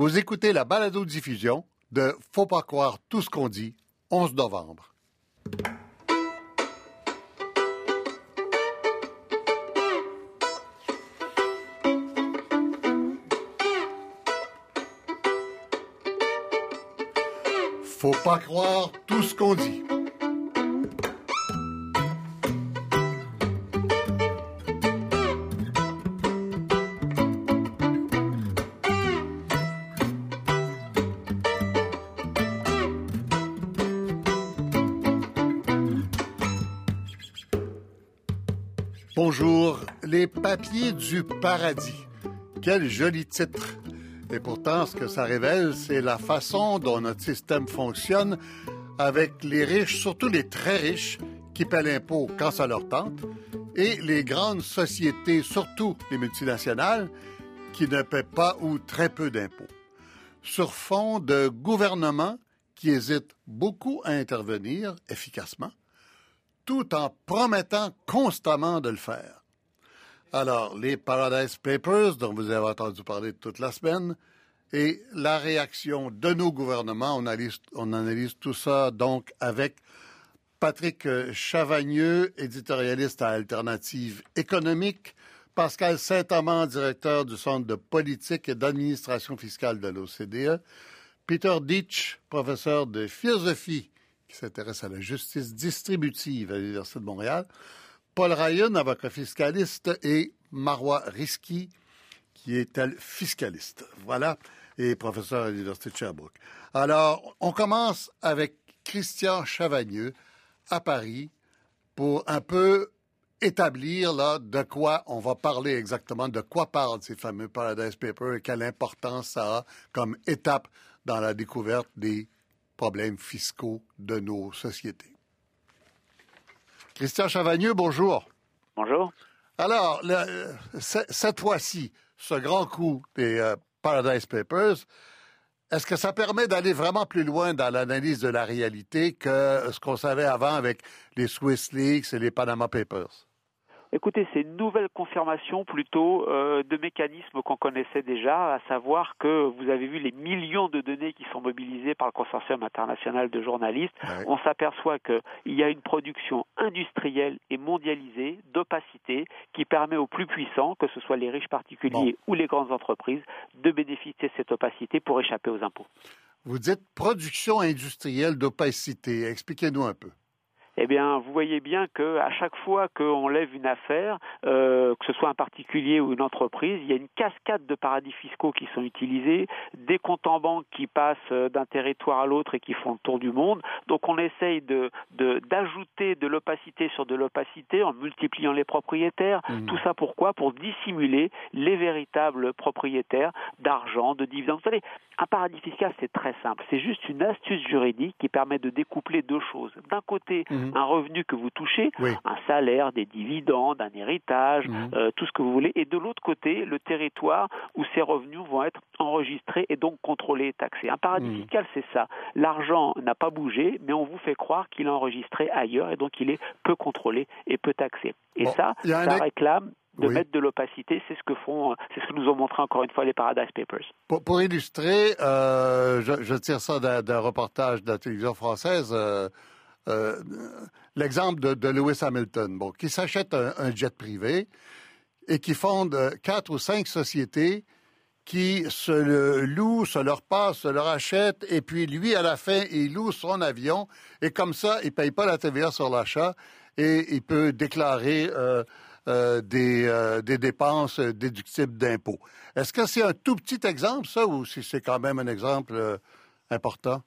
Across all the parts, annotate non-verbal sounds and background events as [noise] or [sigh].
Vous écoutez la balado-diffusion de Faut pas croire tout ce qu'on dit, 11 novembre. Faut pas croire tout ce qu'on dit. Les papiers du paradis. Quel joli titre. Et pourtant, ce que ça révèle, c'est la façon dont notre système fonctionne avec les riches, surtout les très riches, qui paient l'impôt quand ça leur tente, et les grandes sociétés, surtout les multinationales, qui ne paient pas ou très peu d'impôts. Sur fond de gouvernements qui hésitent beaucoup à intervenir efficacement, tout en promettant constamment de le faire. Alors, les Paradise Papers, dont vous avez entendu parler toute la semaine, et la réaction de nos gouvernements, on analyse, tout ça donc avec Patrick Chavagneux, éditorialiste à Alternative économique, Pascal Saint-Amand, directeur du Centre de politique et d'administration fiscale de l'OCDE, Peter Ditch, professeur de philosophie qui s'intéresse à la justice distributive à l'Université de Montréal, Paul Ryan, avocat fiscaliste, et Marois Risky, qui est fiscaliste. Voilà, et professeur à l'Université de Sherbrooke. Alors, on commence avec Christian Chavagneux à Paris pour un peu établir là de quoi on va parler exactement, de quoi parlent ces fameux Paradise Papers et quelle importance ça a comme étape dans la découverte des problèmes fiscaux de nos sociétés. Christian Chavagneux, bonjour. Bonjour. Alors, cette fois-ci, ce grand coup des euh, Paradise Papers, est-ce que ça permet d'aller vraiment plus loin dans l'analyse de la réalité que ce qu'on savait avant avec les Swiss Leaks et les Panama Papers? Écoutez, c'est une nouvelle confirmation plutôt euh, de mécanismes qu'on connaissait déjà, à savoir que vous avez vu les millions de données qui sont mobilisées par le consortium international de journalistes. On s'aperçoit qu'il y a une production industrielle et mondialisée d'opacité qui permet aux plus puissants, que ce soit les riches particuliers ou les grandes entreprises, de bénéficier de cette opacité pour échapper aux impôts. Vous dites production industrielle d'opacité. Expliquez-nous un peu eh bien, vous voyez bien que à chaque fois qu'on lève une affaire, euh, que ce soit un particulier ou une entreprise, il y a une cascade de paradis fiscaux qui sont utilisés, des comptes en banque qui passent euh, d'un territoire à l'autre et qui font le tour du monde. Donc, on essaye de d'ajouter de, l'opacité sur de l'opacité en multipliant les propriétaires. Mmh. Tout ça pourquoi? Pour dissimuler les véritables propriétaires d'argent, de dividendes. Vous savez, un paradis fiscal, c'est très simple. C'est juste une astuce juridique qui permet de découpler deux choses. D'un côté, mmh. Un revenu que vous touchez, un salaire, des dividendes, un héritage, mhm. euh, tout ce que vous voulez, et de l'autre côté, le territoire où ces revenus vont être enregistrés et donc contrôlés et taxés. Un paradis fiscal, c'est ça. L'argent n'a pas bougé, mais on vous fait croire qu'il est enregistré ailleurs et donc il est peu contrôlé et peu taxé. Et ça, ça réclame de mettre de l'opacité, c'est ce que font, c'est ce que nous ont montré encore une fois les Paradise Papers. Pour, illustrer, euh, je, tire ça d'un reportage de la télévision française. Euh, euh, l'exemple de, Lewis Hamilton, qui s'achète un, jet privé et qui fonde euh, quatre ou cinq sociétés qui se le louent, se leur passent, se leur achètent, et puis lui, à la fin, il loue son avion, et comme ça, il paye pas la TVA sur l'achat, et il peut déclarer euh, des dépenses déductibles d'impôts. Est-ce que c'est un tout petit exemple, ça, ou si c'est quand même un exemple important?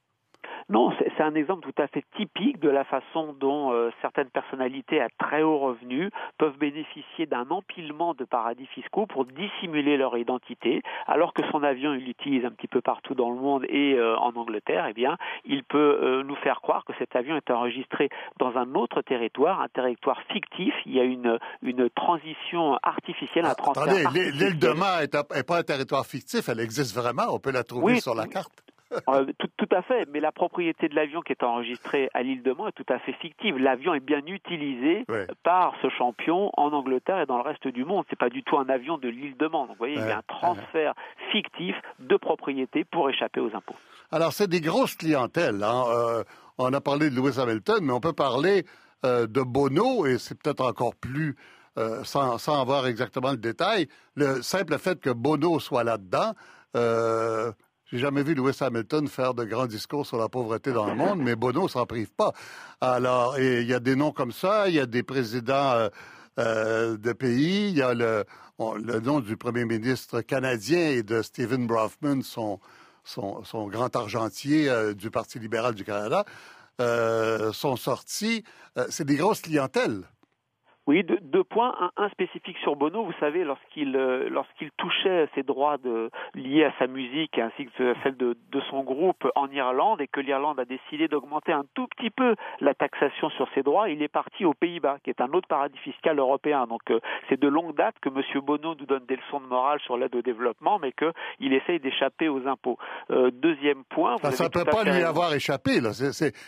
Non, c'est un exemple tout à fait typique de la façon dont euh, certaines personnalités à très haut revenu peuvent bénéficier d'un empilement de paradis fiscaux pour dissimuler leur identité, alors que son avion, il l'utilise un petit peu partout dans le monde et euh, en Angleterre, eh bien, il peut euh, nous faire croire que cet avion est enregistré dans un autre territoire, un territoire fictif. Il y a une, une transition artificielle, un transfert Attendez, l'île de Man n'est pas un territoire fictif, elle existe vraiment, on peut la trouver sur la carte. Euh, tout, à fait, mais la propriété de l'avion qui est enregistrée à l'île de Man est tout à fait fictive. L'avion est bien utilisé par ce champion en Angleterre et dans le reste du monde. C'est pas du tout un avion de l'île de Man. vous voyez, il y a un transfert fictif de propriété pour échapper aux impôts. Alors, c'est des grosses clientèles. Hein. Euh, on a parlé de Lewis Hamilton, mais on peut parler euh, de Bono, et c'est peut-être encore plus, sans, sans, avoir exactement le détail, le simple fait que Bono soit là-dedans, j'ai jamais vu Lewis Hamilton faire de grands discours sur la pauvreté dans le monde, mais Bono s'en prive pas. Alors, il y a des noms comme ça, il y a des présidents euh, euh, de pays, il y a le, nom du premier ministre canadien et de Stephen Brofman, son, son, grand argentier euh, du Parti libéral du Canada, sont sortis. C'est des grosses clientèles. Oui, deux, points. Un, spécifique sur Bono. Vous savez, lorsqu'il euh, lorsqu'il touchait ses droits de, liés à sa musique ainsi que celle de, de son groupe en Irlande et que l'Irlande a décidé d'augmenter un tout petit peu la taxation sur ses droits, il est parti aux Pays-Bas, qui est un autre paradis fiscal européen. Donc euh, c'est de longue date que M. Bono nous donne des leçons de morale sur l'aide au développement, mais qu'il essaye d'échapper aux impôts. Euh, deuxième point. ça ne peut pas lui avoir échappé. Là.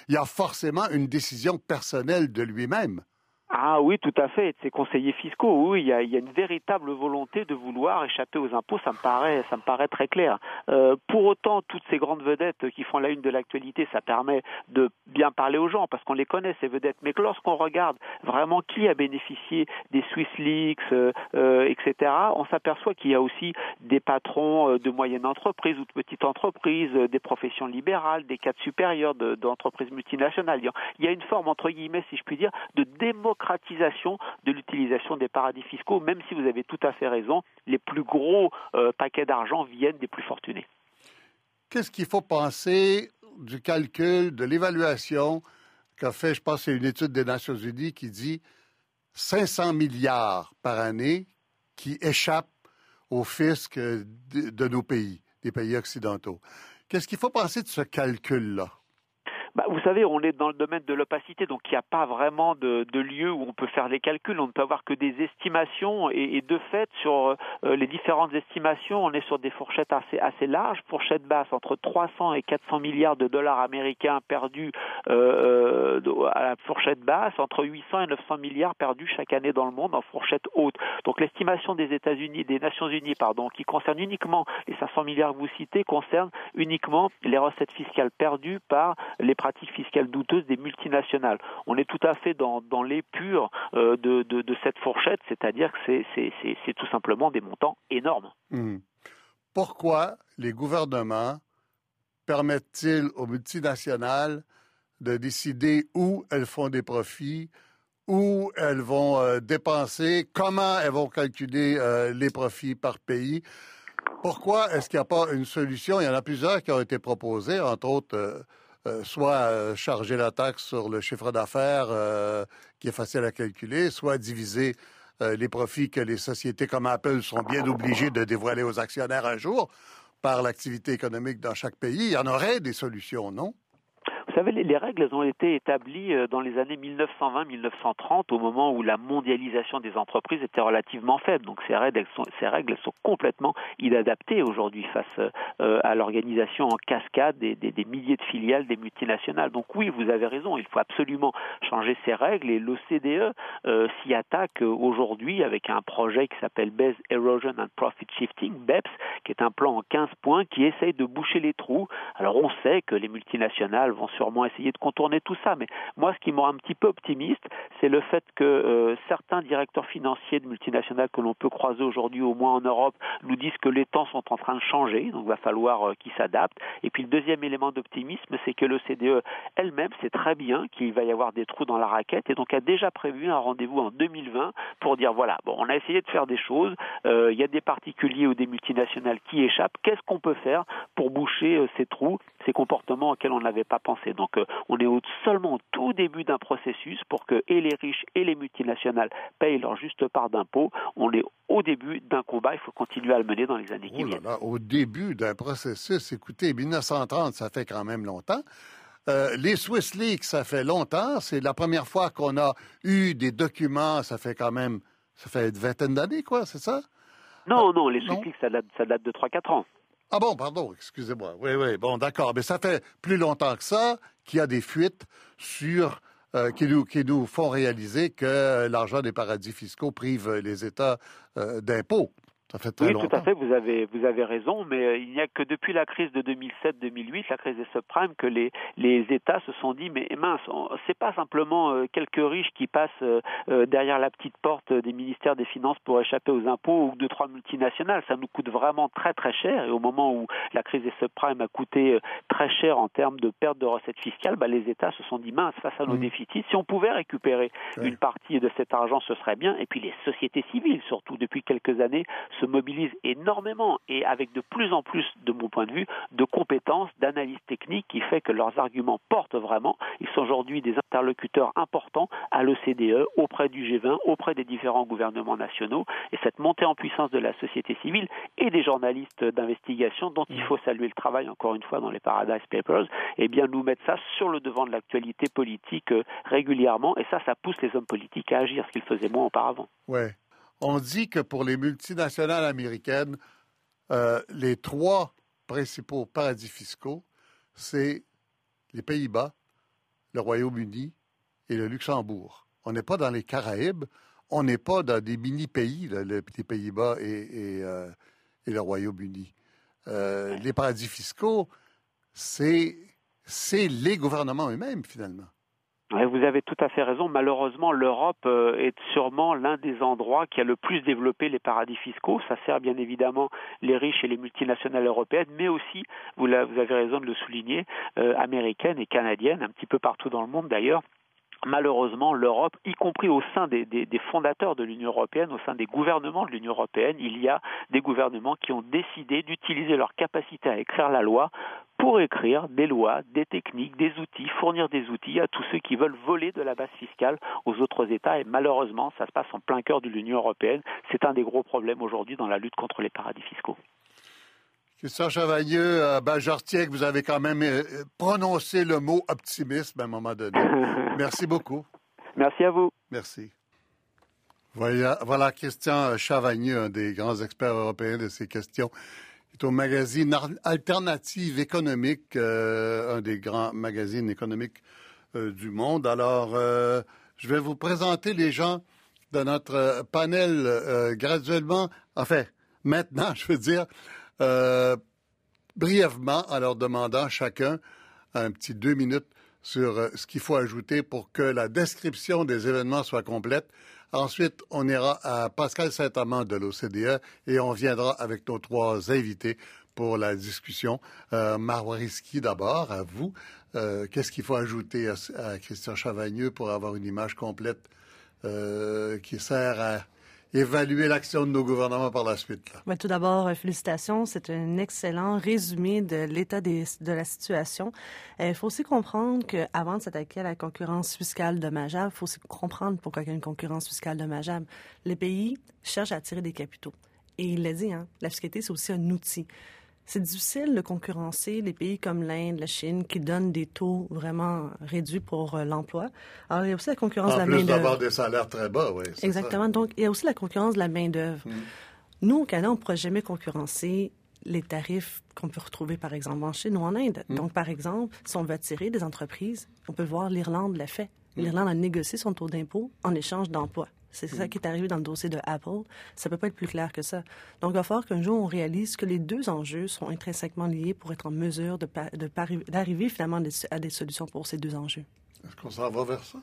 il y a forcément une décision personnelle de lui-même. Ah oui, tout à fait. Ces conseillers fiscaux, oui, il y, a, une véritable volonté de vouloir échapper aux impôts. Ça me paraît, ça me paraît très clair. Euh, pour autant, toutes ces grandes vedettes qui font la une de l'actualité, ça permet de bien parler aux gens parce qu'on les connaît ces vedettes. Mais lorsqu'on regarde vraiment qui a bénéficié des Swiss Leaks, euh, euh, etc., on s'aperçoit qu'il y a aussi des patrons de moyennes entreprises ou de petites entreprises, des professions libérales, des cadres supérieurs d'entreprises multinationales. Il y a une forme entre guillemets, si je puis dire, de démocratie démocratisation de l'utilisation des paradis fiscaux, même si vous avez tout à fait raison, les plus gros euh, paquets d'argent viennent des plus fortunés. Qu'est-ce qu'il faut penser du calcul, de l'évaluation qu'a fait, je pense, c'est une étude des Nations Unies qui dit 500 milliards par année qui échappent au fisc de nos pays, des pays occidentaux. Qu'est-ce qu'il faut penser de ce calcul-là? Bah, vous savez, on est dans le domaine de l'opacité, donc il n'y a pas vraiment de, de, lieu où on peut faire les calculs. On ne peut avoir que des estimations et, de fait, sur euh, les différentes estimations, on est sur des fourchettes assez, assez larges, fourchettes basses entre 300 et 400 milliards de dollars américains perdus euh, euh, à la fourchette basse, entre 800 et 900 milliards perdus chaque année dans le monde en fourchette haute. Donc l'estimation des États-Unis, des Nations Unies, pardon, qui concerne uniquement les 500 milliards que vous citez, concerne uniquement les recettes fiscales perdues par les pratiques fiscales douteuses des multinationales. On est tout à fait dans, dans l'épure euh, de, cette fourchette, c'est-à-dire que c'est tout simplement des montants énormes. Hmm. Pourquoi les gouvernements permettent-ils aux multinationales de décider où elles font des profits, où elles vont euh, dépenser, comment elles vont calculer euh, les profits par pays? Pourquoi est-ce qu'il n'y a pas une solution? Il y en a plusieurs qui ont été proposées, entre autres soit euh, charger la taxe sur le chiffre d'affaires euh, qui est facile à calculer, soit diviser les profits que les sociétés comme Apple sont bien obligées de dévoiler aux actionnaires un jour par l'activité économique dans chaque pays. Il y en aurait des solutions, non? Savez, les règles ont été établies euh, dans les années 1920-1930, au moment où la mondialisation des entreprises était relativement faible. Donc ces règles, sont, complètement inadaptées aujourd'hui face euh, à l'organisation en cascade des, milliers de filiales des multinationales. Donc oui, vous avez raison, il faut absolument changer ces règles et l'OCDE euh, s'y attaque aujourd'hui avec un projet qui s'appelle Base Erosion and Profit Shifting, BEPS, qui est un plan en 15 points qui essaye de boucher les trous. Alors on sait que les multinationales vont sur sûrement essayer de contourner tout ça. Mais moi, ce qui me rend un petit peu optimiste, c'est le fait que euh, certains directeurs financiers de multinationales que l'on peut croiser aujourd'hui, au moins en Europe, nous disent que les temps sont en train de changer, donc il va falloir euh, qu'ils s'adaptent. Et puis le deuxième élément d'optimisme, c'est que le CDE elle-même sait très bien qu'il va y avoir des trous dans la raquette et donc a déjà prévu un rendez-vous en 2020 pour dire voilà, bon, on a essayé de faire des choses, euh, il y a des particuliers ou des multinationales qui échappent, qu'est-ce qu'on peut faire pour boucher ces trous, ces comportements auxquels on n'avait pas pensé? Donc euh, on est seulement au tout début d'un processus pour que et les riches et les multinationales payent leur juste part d'impôts. On est au début d'un combat, il faut continuer à le mener dans les années qui viennent. au début d'un processus, écoutez, 1930, ça fait quand même longtemps. Euh, les Swiss Leaks, ça fait longtemps. C'est la première fois qu'on a eu des documents, ça fait quand même, ça fait une vingtaine d'années, quoi, c'est ça? Non, non, les Swiss Leaks, ça date, ça date de 3-4 ans. Ah bon, pardon, excusez-moi. Oui, oui, bon, d'accord. Mais ça fait plus longtemps que ça qu'il y a des fuites sur euh, qui, nous, qui nous font réaliser que l'argent des paradis fiscaux prive les États euh, d'impôts oui, tout à fait, vous avez, vous avez raison, mais euh, il n'y a que depuis la crise de 2007-2008, la crise des subprimes, que les, les États se sont dit, mais mince, c'est pas simplement euh, quelques riches qui passent euh, derrière la petite porte des ministères des Finances pour échapper aux impôts ou deux, trois multinationales, ça nous coûte vraiment très très cher, et au moment où la crise des subprimes a coûté très cher en termes de perte de recettes fiscales, bah, les États se sont dit, mince, face à nos mmh. déficits, si on pouvait récupérer une partie de cet argent, ce serait bien, et puis les sociétés civiles, surtout depuis quelques années, se mobilisent énormément et avec de plus en plus, de mon point de vue, de compétences, d'analyse technique qui fait que leurs arguments portent vraiment. Ils sont aujourd'hui des interlocuteurs importants à l'OCDE, auprès du G20, auprès des différents gouvernements nationaux. Et cette montée en puissance de la société civile et des journalistes d'investigation, dont il faut saluer le travail, encore une fois, dans les Paradise Papers, eh bien, nous mettre ça sur le devant de l'actualité politique euh, régulièrement. Et ça, ça pousse les hommes politiques à agir, ce qu'ils faisaient moins auparavant. Ouais. On dit que pour les multinationales américaines, euh, les trois principaux paradis fiscaux, c'est les Pays-Bas, le Royaume-Uni et le Luxembourg. On n'est pas dans les Caraïbes, on n'est pas dans des mini-pays, les Pays-Bas et, euh, le Royaume-Uni. Euh, les paradis fiscaux, c'est les gouvernements eux-mêmes, finalement. Vous avez tout à fait raison. Malheureusement, l'Europe euh, est sûrement l'un des endroits qui a le plus développé les paradis fiscaux. Ça sert bien évidemment les riches et les multinationales européennes, mais aussi, vous, avez raison de le souligner, euh, américaines et canadiennes, un petit peu partout dans le monde d'ailleurs malheureusement, l'Europe, y compris au sein des, fondateurs de l'Union européenne, au sein des gouvernements de l'Union européenne, il y a des gouvernements qui ont décidé d'utiliser leur capacité à écrire la loi pour écrire des lois, des techniques, des outils, fournir des outils à tous ceux qui veulent voler de la base fiscale aux autres États. Et malheureusement, ça se passe en plein cœur de l'Union européenne. C'est un des gros problèmes aujourd'hui dans la lutte contre les paradis fiscaux. Christian Chavagneux, euh, je retiens que vous avez quand même euh, prononcé le mot optimisme à un moment donné. [laughs] Merci beaucoup. Merci à vous. Merci. Voilà, voilà Christian Chavagneux, un des grands experts européens de ces questions est au magazine Alternative économique, euh, un des grands magazines économiques euh, du monde. Alors, euh, je vais vous présenter les gens de notre panel graduellement, enfin, maintenant, [laughs] je veux dire, brièvement, en leur demandant chacun un petit deux minutes sur ce qu'il faut ajouter pour que la description des événements soit complète. Ensuite, on ira à Pascal Saint-Amand de l'OCDE et on viendra avec nos trois invités pour la discussion. Euh, Marwariski d'abord, à vous. Euh, qu'est-ce qu'il faut ajouter à, Christian Chavagneux pour avoir une image complète euh, qui sert à évaluer l'action de nos gouvernements par la suite. tout d'abord, euh, félicitations. C'est un excellent résumé de l'état de la situation. Euh, il faut aussi comprendre qu'avant de s'attaquer à la concurrence fiscale dommageable, il faut aussi comprendre pourquoi il y a une concurrence fiscale dommageable. Les pays cherchent à attirer des capitaux. Et il l'a dit, hein, la fiscalité, c'est aussi un outil c'est difficile de concurrencer les pays comme l'Inde, la Chine, qui donnent des taux vraiment réduits pour euh, l'emploi. Alors, il y a aussi la concurrence de la main-d'œuvre. d'avoir des salaires très bas, oui. Exactement. Donc, il y a aussi la concurrence de la main-d'œuvre. Mm. Nous, au Canada, on ne pourra jamais concurrencer les tarifs qu'on peut retrouver, par exemple, en Chine ou en Inde. Mm. Donc, par exemple, si on veut attirer des entreprises, on peut voir l'Irlande l'a fait. Mm. L'Irlande a négocié son taux d'impôt en échange d'emplois. C'est ça qui est arrivé dans le dossier de Apple. Ça peut pas être plus clair que ça. Donc, il va falloir qu'un jour, on réalise que les deux enjeux sont intrinsèquement liés pour être en mesure d'arriver finalement à des solutions pour ces deux enjeux. Est-ce qu'on s'en va vers ça?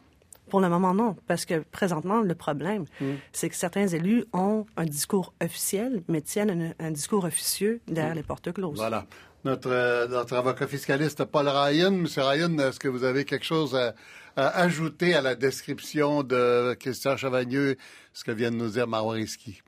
Pour le moment, non, parce que présentement, le problème, hmm. c'est que certains élus ont un discours officiel, mais tiennent un, discours officieux derrière hmm. les portes closes. Voilà. Notre, euh, notre avocat fiscaliste, Paul Ryan. Monsieur Ryan, est-ce que vous avez quelque chose à, ajouter à la description de Christian Chavagneux, ce que vient de nous dire Marwariski?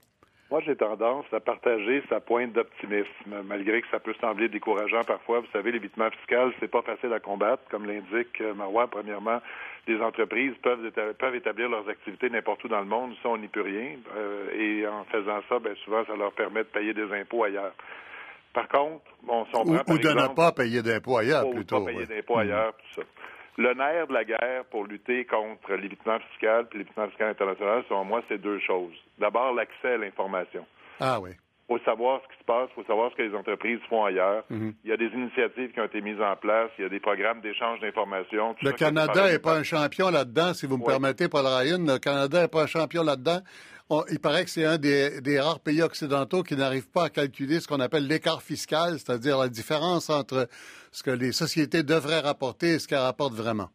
Moi, j'ai tendance à partager sa pointe d'optimisme, malgré que ça peut sembler décourageant parfois. Vous savez, l'évitement fiscal, c'est pas facile à combattre, comme l'indique euh, Marois. Premièrement, les entreprises peuvent, peuvent établir leurs activités n'importe où dans le monde, ça, on n'y peut rien. Euh, et en faisant ça, bien souvent, ça leur permet de payer des impôts ailleurs. Par contre, bon, si on prend, ou, de ne pas payer d'impôts ailleurs, plutôt. Ou pas payer d'impôts ailleurs, tout ça. Le nerf de la guerre pour lutter contre l'évitement fiscal et l'évitement fiscal international, selon moi, c'est deux choses. D'abord, l'accès à l'information. Ah oui. Faut savoir ce qui se passe, il faut savoir ce que les entreprises font ailleurs. Mhm. Il y a des initiatives qui ont été mises en place, il y a des programmes d'échange d'informations. Le Canada n'est pas un champion là-dedans, si vous me permettez, Paul Ryan. Le Canada n'est pas un champion là-dedans. Il paraît que c'est un des, des rares pays occidentaux qui n'arrive pas à calculer ce qu'on appelle l'écart fiscal, c'est-à-dire la différence entre ce que les sociétés devraient rapporter et ce qu'elles rapportent vraiment.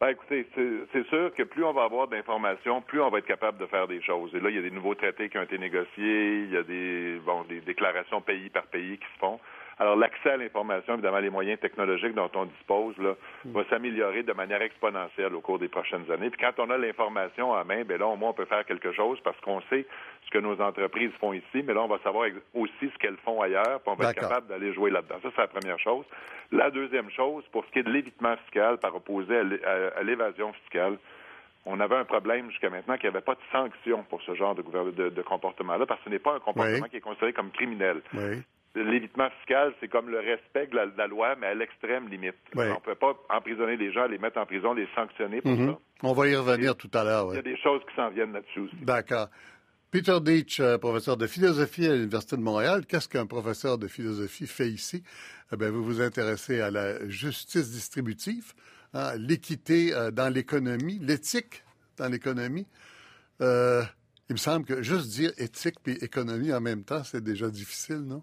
Ben, écoutez, c'est sûr que plus on va avoir d'informations, plus on va être capable de faire des choses. Et là, il y a des nouveaux traités qui ont été négociés, il y a des, bon, des déclarations pays par pays qui se font. Alors, l'accès à l'information, évidemment, les moyens technologiques dont on dispose, là, va s'améliorer de manière exponentielle au cours des prochaines années. Puis quand on a l'information en main, ben là, au moins, on peut faire quelque chose parce qu'on sait ce que nos entreprises font ici, mais là, on va savoir aussi ce qu'elles font ailleurs, puis on va être capable d'aller jouer là-dedans. Ça, c'est la première chose. La deuxième chose, pour ce qui est de l'évitement fiscal par opposé à l'é- à- à l'évasion fiscale, on avait un problème jusqu'à maintenant qu'il n'y avait pas de sanction pour ce genre de, gouver- de- de comportement-là, parce que ce n'est pas un comportement Oui. qui est considéré comme criminel. Oui. L'évitement fiscal, c'est comme le respect de la, de la loi, mais à l'extrême limite. On ne peut pas emprisonner les gens, les mettre en prison, les sanctionner pour Mhm. ça. On va y revenir tout à l'heure. Il y a des choses qui s'en viennent là-dessus aussi. D'accord. Peter Deitch, euh, professeur de philosophie à l'Université de Montréal. Qu'est-ce qu'un professeur de philosophie fait ici? Eh bien, vous vous intéressez à la justice distributive, hein, l'équité euh, dans l'économie, l'éthique dans l'économie. Euh, il me semble que juste dire éthique et économie en même temps, c'est déjà difficile, non?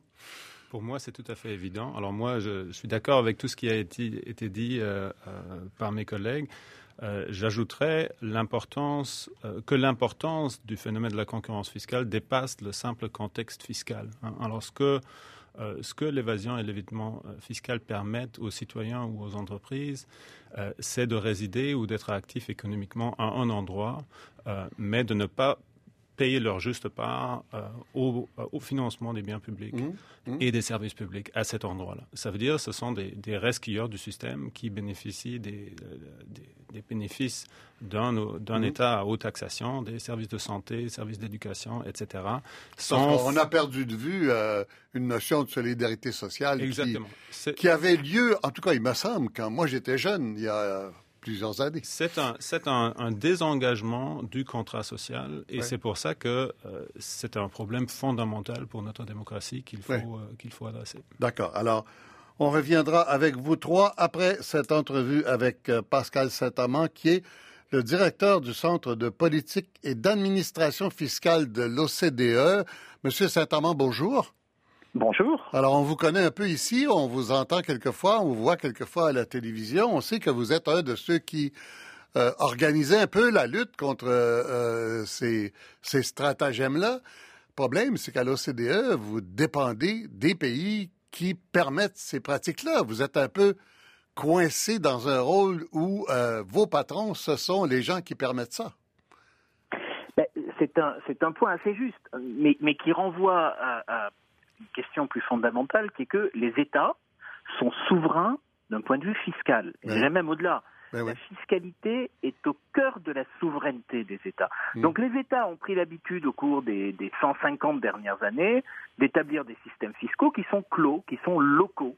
Pour moi, c'est tout à fait évident. Alors moi, je, suis d'accord avec tout ce qui a été, dit euh, euh, par mes collègues. Euh, J'ajouterais l'importance que l'importance du phénomène de la concurrence fiscale dépasse le simple contexte fiscal. hein. Alors ce que l'évasion et l'évitement fiscal permettent aux citoyens ou aux entreprises, c'est de résider ou d'être actifs économiquement à un endroit, mais de ne pas payer leur juste part euh, au, au financement des biens publics Mhm. et des services publics à cet endroit-là. Ça veut dire que ce sont des, des resquilleurs du système qui bénéficient des, euh, des, des bénéfices d'un Mhm. État à haute taxation, des services de santé, services d'éducation, etc. Sans- qu'on a perdu de vue euh, une notion de solidarité sociale qui, qui avait lieu, en tout cas, il me semble, quand moi j'étais jeune, il y a euh, plusieurs années. C'est un, c'est un, un désengagement du contrat social et Ouais. c'est pour ça que euh, c'est un problème fondamental pour notre démocratie qu'il faut, Ouais. euh, qu'il faut adresser. D'accord. Alors, on reviendra avec vous trois après cette entrevue avec euh, Pascal Saint-Amand, qui est le directeur du Centre de politique et d'administration fiscale de l'OCDE. Monsieur Saint-Amand, bonjour. Bonjour. Alors, on vous connaît un peu ici, on vous entend quelquefois, on vous voit quelquefois à la télévision. On sait que vous êtes un de ceux qui euh, organisaient un peu la lutte contre euh, ces, ces stratagèmes-là. Le problème, c'est qu'à l'OCDE, vous dépendez des pays qui permettent ces pratiques-là. Vous êtes un peu coincé dans un rôle où euh, vos patrons, ce sont les gens qui permettent ça. Ben, c'est un un point assez juste, mais mais qui renvoie à, à une question plus fondamentale, qui est que les États sont souverains d'un point de vue fiscal. Et Ouais. j'irais même au-delà. Ben. La fiscalité est au cœur de la souveraineté des États. Mm. Donc les États ont pris l'habitude au cours des, des 150 dernières années d'établir des systèmes fiscaux qui sont clos, qui sont locaux.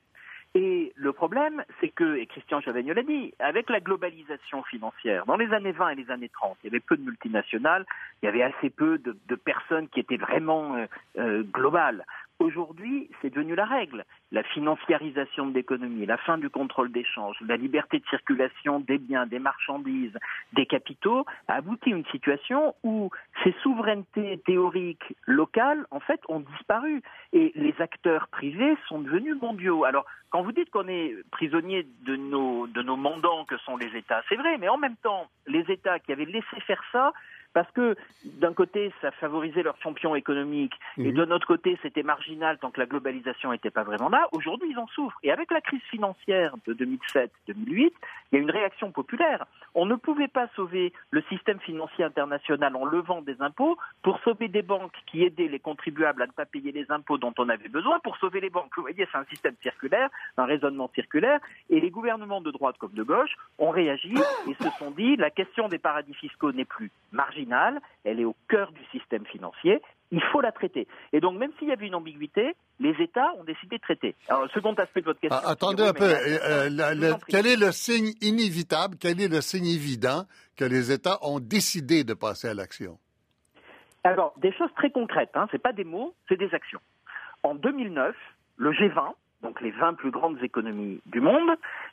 Et le problème, c'est que, et Christian Chavagnol l'a dit, avec la globalisation financière, dans les années 20 et les années 30, il y avait peu de multinationales, il y avait assez peu de, de personnes qui étaient vraiment euh, euh, globales. Aujourd'hui, c'est devenu la règle. La financiarisation de l'économie, la fin du contrôle d'échange, la liberté de circulation des biens, des marchandises, des capitaux, a abouti à une situation où ces souverainetés théoriques locales, en fait, ont disparu. Et les acteurs privés sont devenus mondiaux. Alors, quand vous dites qu'on est prisonnier de nos, de nos mandants que sont les États, c'est vrai, mais en même temps, les États qui avaient laissé faire ça, parce que d'un côté, ça favorisait leurs champions économiques, et Mhm. de notre côté, c'était marginal tant que la globalisation n'était pas vraiment là. Aujourd'hui, ils en souffrent. Et avec la crise financière de 2007-2008, il y a une réaction populaire. On ne pouvait pas sauver le système financier international en levant des impôts pour sauver des banques qui aidaient les contribuables à ne pas payer les impôts dont on avait besoin pour sauver les banques. Vous voyez, c'est un système circulaire, un raisonnement circulaire, et les gouvernements de droite comme de gauche ont réagi et se sont dit la question des paradis fiscaux n'est plus marginale, elle est au cœur du système financier, il faut la traiter. Et donc, même s'il y avait une ambiguïté, les États ont décidé de traiter. Alors, le second aspect de votre question. Ah, attendez un peu. Euh, euh, la- quel est le signe inévitable, quel est le signe évident que les États ont décidé de passer à l'action? Alors, des choses très concrètes, hein, ce pas des mots, c'est des actions. En 2009, le G20, donc les 20 plus grandes économies du monde,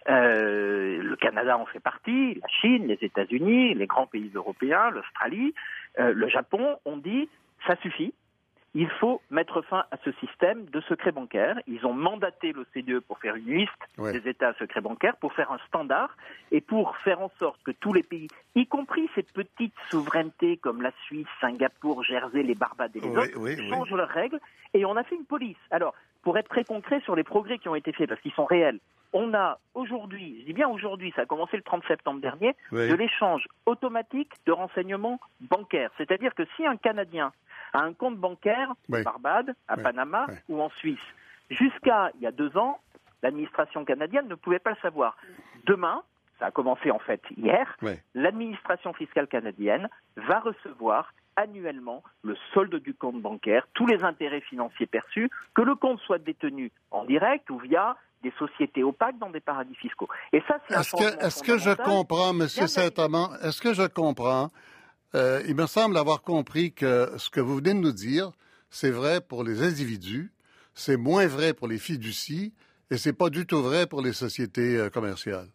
euh, le Canada en fait partie, la Chine, les États-Unis, les grands pays européens, l'Australie, euh, le Japon, ont dit ça suffit, il faut mettre fin à ce système de secret bancaire. Ils ont mandaté l'OCDE pour faire une liste des États secrets bancaires, pour faire un standard et pour faire en sorte que tous les pays, y compris ces petites souverainetés comme la Suisse, Singapour, Jersey, les Barbades et les autres, changent leurs règles. Et on a fait une police. Alors, pour être très concret sur les progrès qui ont été faits, parce qu'ils sont réels, on a aujourd'hui, je dis bien aujourd'hui, ça a commencé le 30 septembre dernier, de l'échange automatique de renseignements bancaires. C'est-à-dire que si un Canadien a un compte bancaire à Barbade, à Panama ou en Suisse, jusqu'à il y a deux ans, l'administration canadienne ne pouvait pas le savoir. Demain, ça a commencé en fait hier, l'administration fiscale canadienne va recevoir annuellement le solde du compte bancaire, tous les intérêts financiers perçus, que le compte soit détenu en direct ou via des sociétés opaques dans des paradis fiscaux. Et ça, c'est est-ce que, est-ce que je comprends, Monsieur Saint-Amand, est-ce que je comprends euh, Il me semble avoir compris que ce que vous venez de nous dire, c'est vrai pour les individus, c'est moins vrai pour les fiducies, et c'est pas du tout vrai pour les sociétés euh, commerciales.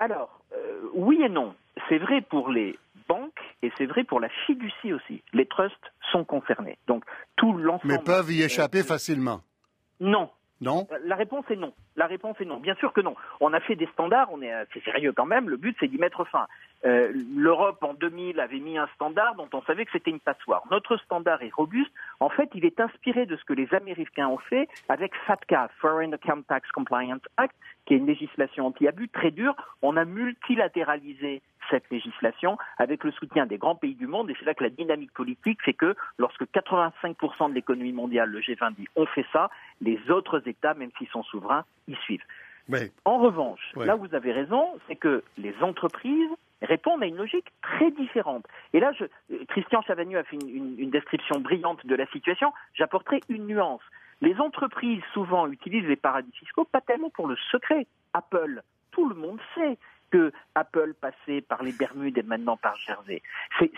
Alors, euh, oui et non. C'est vrai pour les banques et c'est vrai pour la fiducie aussi. Les trusts sont concernés. Donc tout l'ensemble. Mais peuvent y échapper facilement. Non, euh, La réponse est non. La réponse est non. Bien sûr que non. On a fait des standards, on est assez sérieux quand même. Le but, c'est d'y mettre fin. Euh, L'Europe, en 2000, avait mis un standard dont on savait que c'était une passoire. Notre standard est robuste. En fait, il est inspiré de ce que les Américains ont fait avec FATCA, Foreign Account Tax Compliance Act, qui est une législation anti-abus très dure. On a multilatéralisé cette législation avec le soutien des grands pays du monde. Et c'est là que la dynamique politique fait que lorsque 85% de l'économie mondiale, le G20 dit, on fait ça, les autres États, même s'ils sont souverains, y suivent. En revanche, là où vous avez raison, c'est que les entreprises répondent à une logique très différente. Et là, je, Christian Chavagneux a fait une, une description brillante de la situation. J'apporterai une nuance. Les entreprises souvent utilisent les paradis fiscaux pas tellement pour le secret. Apple, tout le monde sait que Apple passait par les Bermudes et maintenant par Jersey.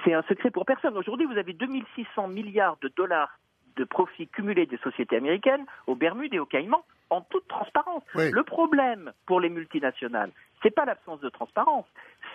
C'est un secret pour personne. Aujourd'hui, vous avez 2600 milliards de dollars de profits cumulés des sociétés américaines aux Bermudes et aux Caïmans en toute transparence. Le problème pour les multinationales, c'est pas l'absence de transparence,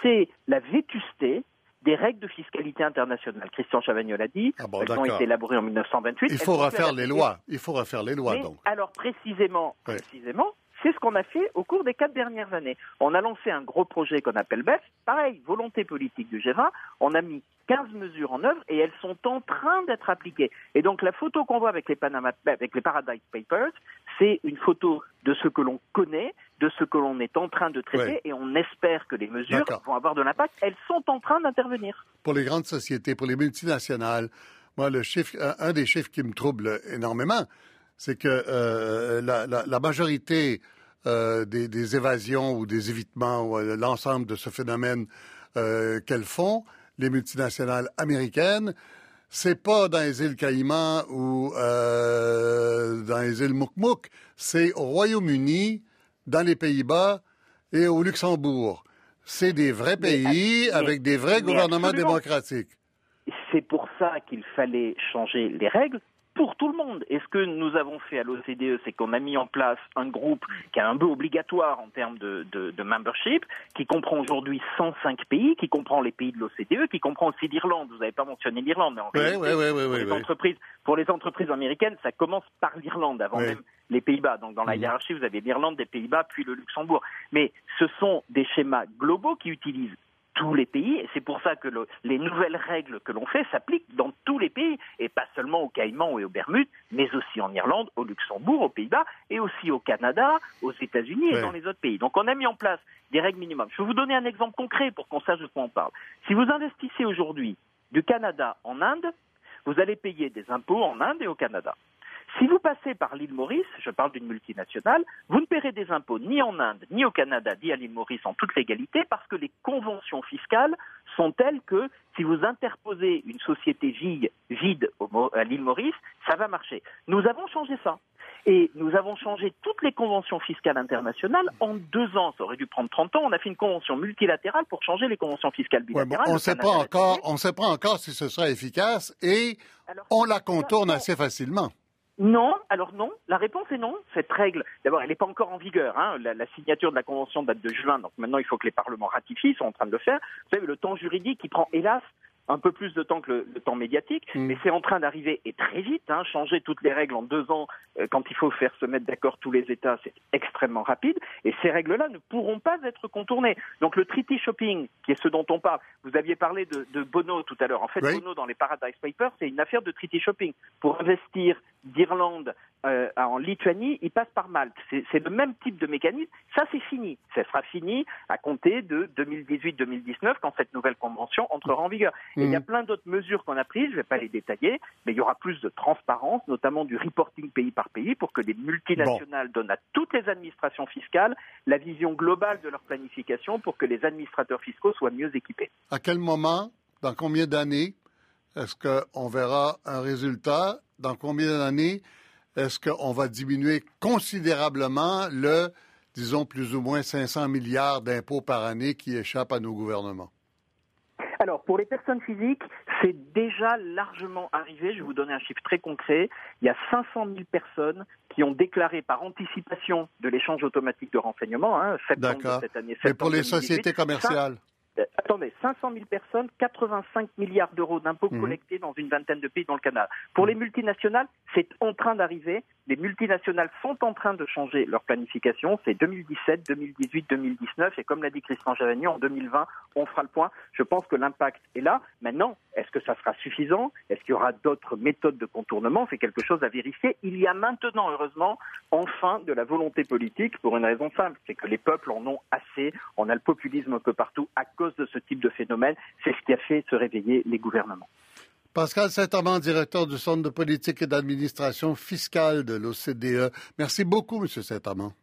c'est la vétusté des règles de fiscalité internationale. Christian Chavagnol a dit, ah elles ont été élaborées en 1928. Il faut refaire les lois. Il faut refaire les lois, donc. Alors précisément, précisément, c'est ce qu'on a fait au cours des quatre dernières années. On a lancé un gros projet qu'on appelle BEF. Pareil, volonté politique du G20. On a mis 15 mesures en œuvre et elles sont en train d'être appliquées. Et donc la photo qu'on voit avec les, Panama, avec les Paradise Papers, c'est une photo de ce que l'on connaît, de ce que l'on est en train de traiter et on espère que les mesures vont avoir de l'impact. Elles sont en train d'intervenir. Pour les grandes sociétés, pour les multinationales, moi, le chiffre, un des chiffres qui me trouble énormément, c'est que euh, la, majorité euh, des, évasions ou des évitements ou euh, l'ensemble de ce phénomène qu'elles font, les multinationales américaines, c'est pas dans les îles Caïmans ou dans les îles Moukmouk, c'est au Royaume-Uni, dans les Pays-Bas et au Luxembourg. C'est des vrais pays avec des vrais gouvernements démocratiques. C'est pour ça qu'il fallait changer les règles pour tout le monde. Et ce que nous avons fait à l'OCDE, c'est qu'on a mis en place un groupe qui est un peu obligatoire en termes de, de, membership, qui comprend aujourd'hui 105 pays, qui comprend les pays de l'OCDE, qui comprend aussi l'Irlande. Vous n'avez pas mentionné l'Irlande, mais en réalité, pour, les entreprises, pour les entreprises américaines, ça commence par l'Irlande, avant même les Pays-Bas. Donc dans la mhm. hiérarchie, vous avez l'Irlande, les Pays-Bas, puis le Luxembourg. Mais ce sont des schémas globaux qui utilisent tous les pays, et c'est pour ça que les nouvelles règles que l'on fait s'appliquent dans tous les pays, et pas seulement aux Caïmans et aux Bermudes, mais aussi en Irlande, au Luxembourg, aux Pays-Bas, et aussi au Canada, aux États-Unis et dans les autres pays. Donc on a mis en place des règles minimum. Je vais vous donner un exemple concret pour qu'on sache de quoi on parle. Si vous investissez aujourd'hui du Canada en Inde, vous allez payer des impôts en Inde et au Canada. Si vous passez par l'île Maurice, je parle d'une multinationale, vous ne paierez des impôts ni en Inde, ni au Canada, ni à l'île Maurice en toute légalité, parce que les conventions fiscales sont telles que si vous interposez une société vide à l'île Maurice, ça va marcher. Nous avons changé ça. Et nous avons changé toutes les conventions fiscales internationales en deux ans. Ça aurait dû prendre 30 ans. On a fait une convention multilatérale pour changer les conventions fiscales bilatérales. on ne sait pas encore, on sait pas encore si ce sera efficace et on la contourne assez facilement. Non, alors non. La réponse est non. Cette règle, d'abord, elle n'est pas encore en vigueur. Hein. La, signature de la convention date de juin, donc maintenant il faut que les parlements ratifient. Ils sont en train de le faire. Vous savez, le temps juridique, qui prend hélas un peu plus de temps que le, temps médiatique, mm. mais c'est en train d'arriver et très vite. Hein, changer toutes les règles en deux ans, euh, quand il faut faire se mettre d'accord tous les États, c'est extrêmement rapide. Et ces règles-là ne pourront pas être contournées. Donc le treaty shopping, qui est ce dont on parle, vous aviez parlé de, de Bono tout à l'heure. En fait, Bono dans les Paradise Papers, c'est une affaire de treaty shopping pour investir d'Irlande euh, en Lituanie, il passe par Malte. C'est le même type de mécanisme. Ça, c'est fini. Ça sera fini à compter de 2018-2019 quand cette nouvelle convention entrera en vigueur. Et il y a mm. plein d'autres mesures qu'on a prises, je ne vais pas les détailler, mais il y aura plus de transparence, notamment du reporting pays par pays, pour que les multinationales donnent à toutes les administrations fiscales la vision globale de leur planification pour que les administrateurs fiscaux soient mieux équipés. À quel moment, dans combien d'années, est-ce qu'on verra un résultat? Dans combien d'années est-ce qu'on va diminuer considérablement le, disons, plus ou moins 500 milliards d'impôts par année qui échappent à nos gouvernements? Alors, pour les personnes physiques, c'est déjà largement arrivé. Je vais vous donner un chiffre très concret. Il y a 500 000 personnes qui ont déclaré par anticipation de l'échange automatique de renseignements, hein, septembre de cette année. Mais pour les sociétés commerciales attendez, 500 000 personnes, 85 milliards d'euros d'impôts mhm. collectés dans une vingtaine de pays dans le Canada. Pour les multinationales, c'est en train d'arriver. Les multinationales sont en train de changer leur planification. C'est 2017, 2018, 2019. Et comme l'a dit Christian Javagny, en 2020, on fera le point. Je pense que l'impact est là. Maintenant, est-ce que ça sera suffisant? Est-ce qu'il y aura d'autres méthodes de contournement? C'est quelque chose à vérifier. Il y a maintenant, heureusement, enfin de la volonté politique pour une raison simple. C'est que les peuples en ont assez. On a le populisme un peu partout à cause de ce type de phénomène. C'est ce qui a fait se réveiller les gouvernements. Pascal Saint-Amand, directeur du Centre de politique et d'administration fiscale de l'OCDE. Merci beaucoup, M. Saint-Amand.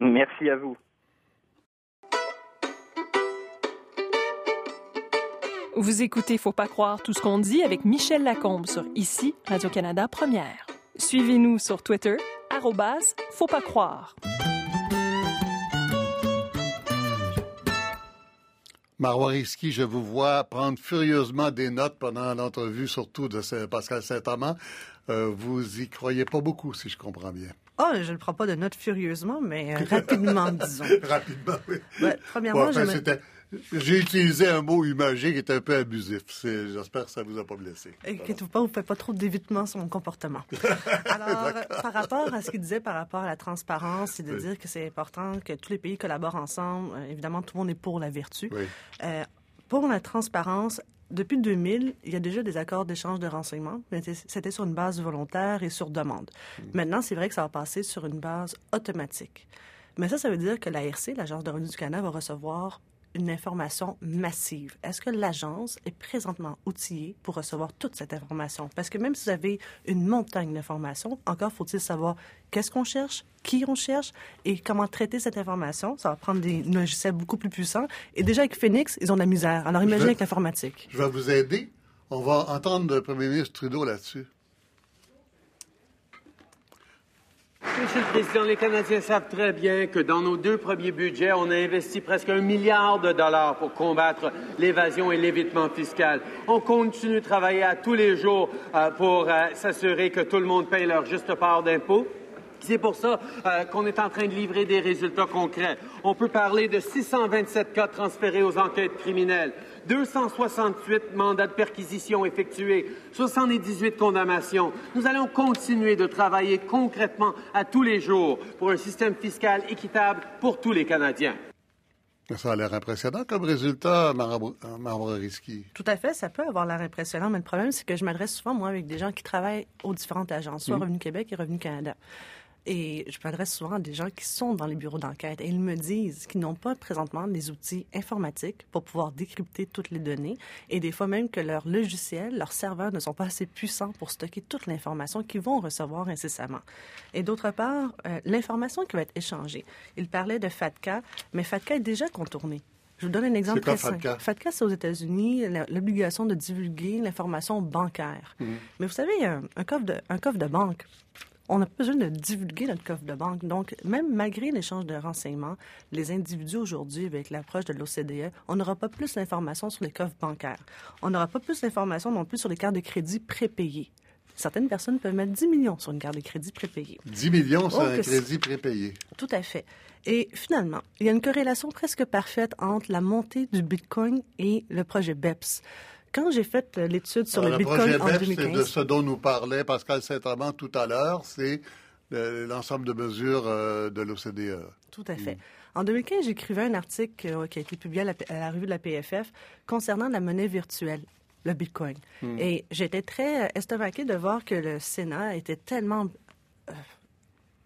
Merci à vous. Vous écoutez Faut pas croire tout ce qu'on dit avec Michel Lacombe sur ici Radio-Canada Première. Suivez-nous sur Twitter, arrobas, faut pas croire. Marois Risky, je vous vois prendre furieusement des notes pendant l'entrevue, surtout de Pascal Saint-Amand. Euh, vous y croyez pas beaucoup, si je comprends bien. Oh, je ne prends pas de notes furieusement, mais euh, rapidement, [laughs] disons. rapidement, oui. premièrement, j'ai utilisé un mot imagé qui est un peu abusif. J'espère que ça ne vous a pas blessé. Inquiétez-vous pas, vous ne faites pas trop d'évitement sur mon comportement. [laughs] Alors, par rapport à ce qu'il disait par rapport à la transparence, c'est de dire que c'est important que tous les pays collaborent ensemble. Euh, évidemment, tout le monde est pour la vertu. Euh, pour la transparence, depuis 2000, il y a déjà des accords d'échange de renseignements, mais c'était sur une base volontaire et sur demande. Hmm. Maintenant, c'est vrai que ça va passer sur une base automatique. Mais ça, ça veut dire que l'ARC, l'Agence de revenus du Canada, va recevoir une information massive. Est-ce que l'agence est présentement outillée pour recevoir toute cette information? Parce que même si vous avez une montagne d'informations, encore faut-il savoir qu'est-ce qu'on cherche, qui on cherche et comment traiter cette information. Ça va prendre des logiciels beaucoup plus puissants. Et déjà avec Phoenix, ils ont de la misère. Alors imaginez avec l'informatique. Je vais vous aider. On va entendre le premier ministre Trudeau là-dessus. Monsieur le Président, les Canadiens savent très bien que dans nos deux premiers budgets, on a investi presque un milliard de dollars pour combattre l'évasion et l'évitement fiscal. On continue de travailler à tous les jours euh, pour euh, s'assurer que tout le monde paye leur juste part d'impôts. C'est pour ça euh, qu'on est en train de livrer des résultats concrets. On peut parler de 627 cas transférés aux enquêtes criminelles, 268 mandats de perquisition effectués, 78 condamnations. Nous allons continuer de travailler concrètement à tous les jours pour un système fiscal équitable pour tous les Canadiens. Ça a l'air impressionnant comme résultat, Marbre Risky. Tout à fait, ça peut avoir l'air impressionnant, mais le problème, c'est que je m'adresse souvent, moi, avec des gens qui travaillent aux différentes agences, soit mm. Revenu Québec et Revenu Canada. Et je m'adresse souvent à des gens qui sont dans les bureaux d'enquête et ils me disent qu'ils n'ont pas présentement les outils informatiques pour pouvoir décrypter toutes les données et des fois même que leurs logiciels, leurs serveurs ne sont pas assez puissants pour stocker toute l'information qu'ils vont recevoir incessamment. Et d'autre part, euh, l'information qui va être échangée. Il parlait de FATCA, mais FATCA est déjà contourné. Je vous donne un exemple très simple. FATCA? FATCA, c'est aux États-Unis l'obligation de divulguer l'information bancaire. Mhm. Mais vous savez, un, un coffre de, un coffre de banque, on n'a pas besoin de divulguer notre coffre de banque. Donc, même malgré l'échange de renseignements, les individus aujourd'hui, avec l'approche de l'OCDE, on n'aura pas plus d'informations sur les coffres bancaires. On n'aura pas plus d'informations non plus sur les cartes de crédit prépayées. Certaines personnes peuvent mettre 10 millions sur une carte de crédit prépayée. 10 millions sur Oh, un crédit prépayé. Tout à fait. Et finalement, il y a une corrélation presque parfaite entre la montée du Bitcoin et le projet BEPS. Quand j'ai fait euh, l'étude sur Alors, le le projet Bitcoin en BEPS, c'est de 2015, ce dont nous parlait Pascal Saint-Amand tout à l'heure, c'est le- l'ensemble de mesures euh, de l'OCDE. tout à fait. En 2015, j'écrivais un article euh, qui a été publié à la, à la revue de la PFF concernant la monnaie virtuelle, le Bitcoin. Et j'étais très euh, estomaquée de voir que le Sénat était tellement euh,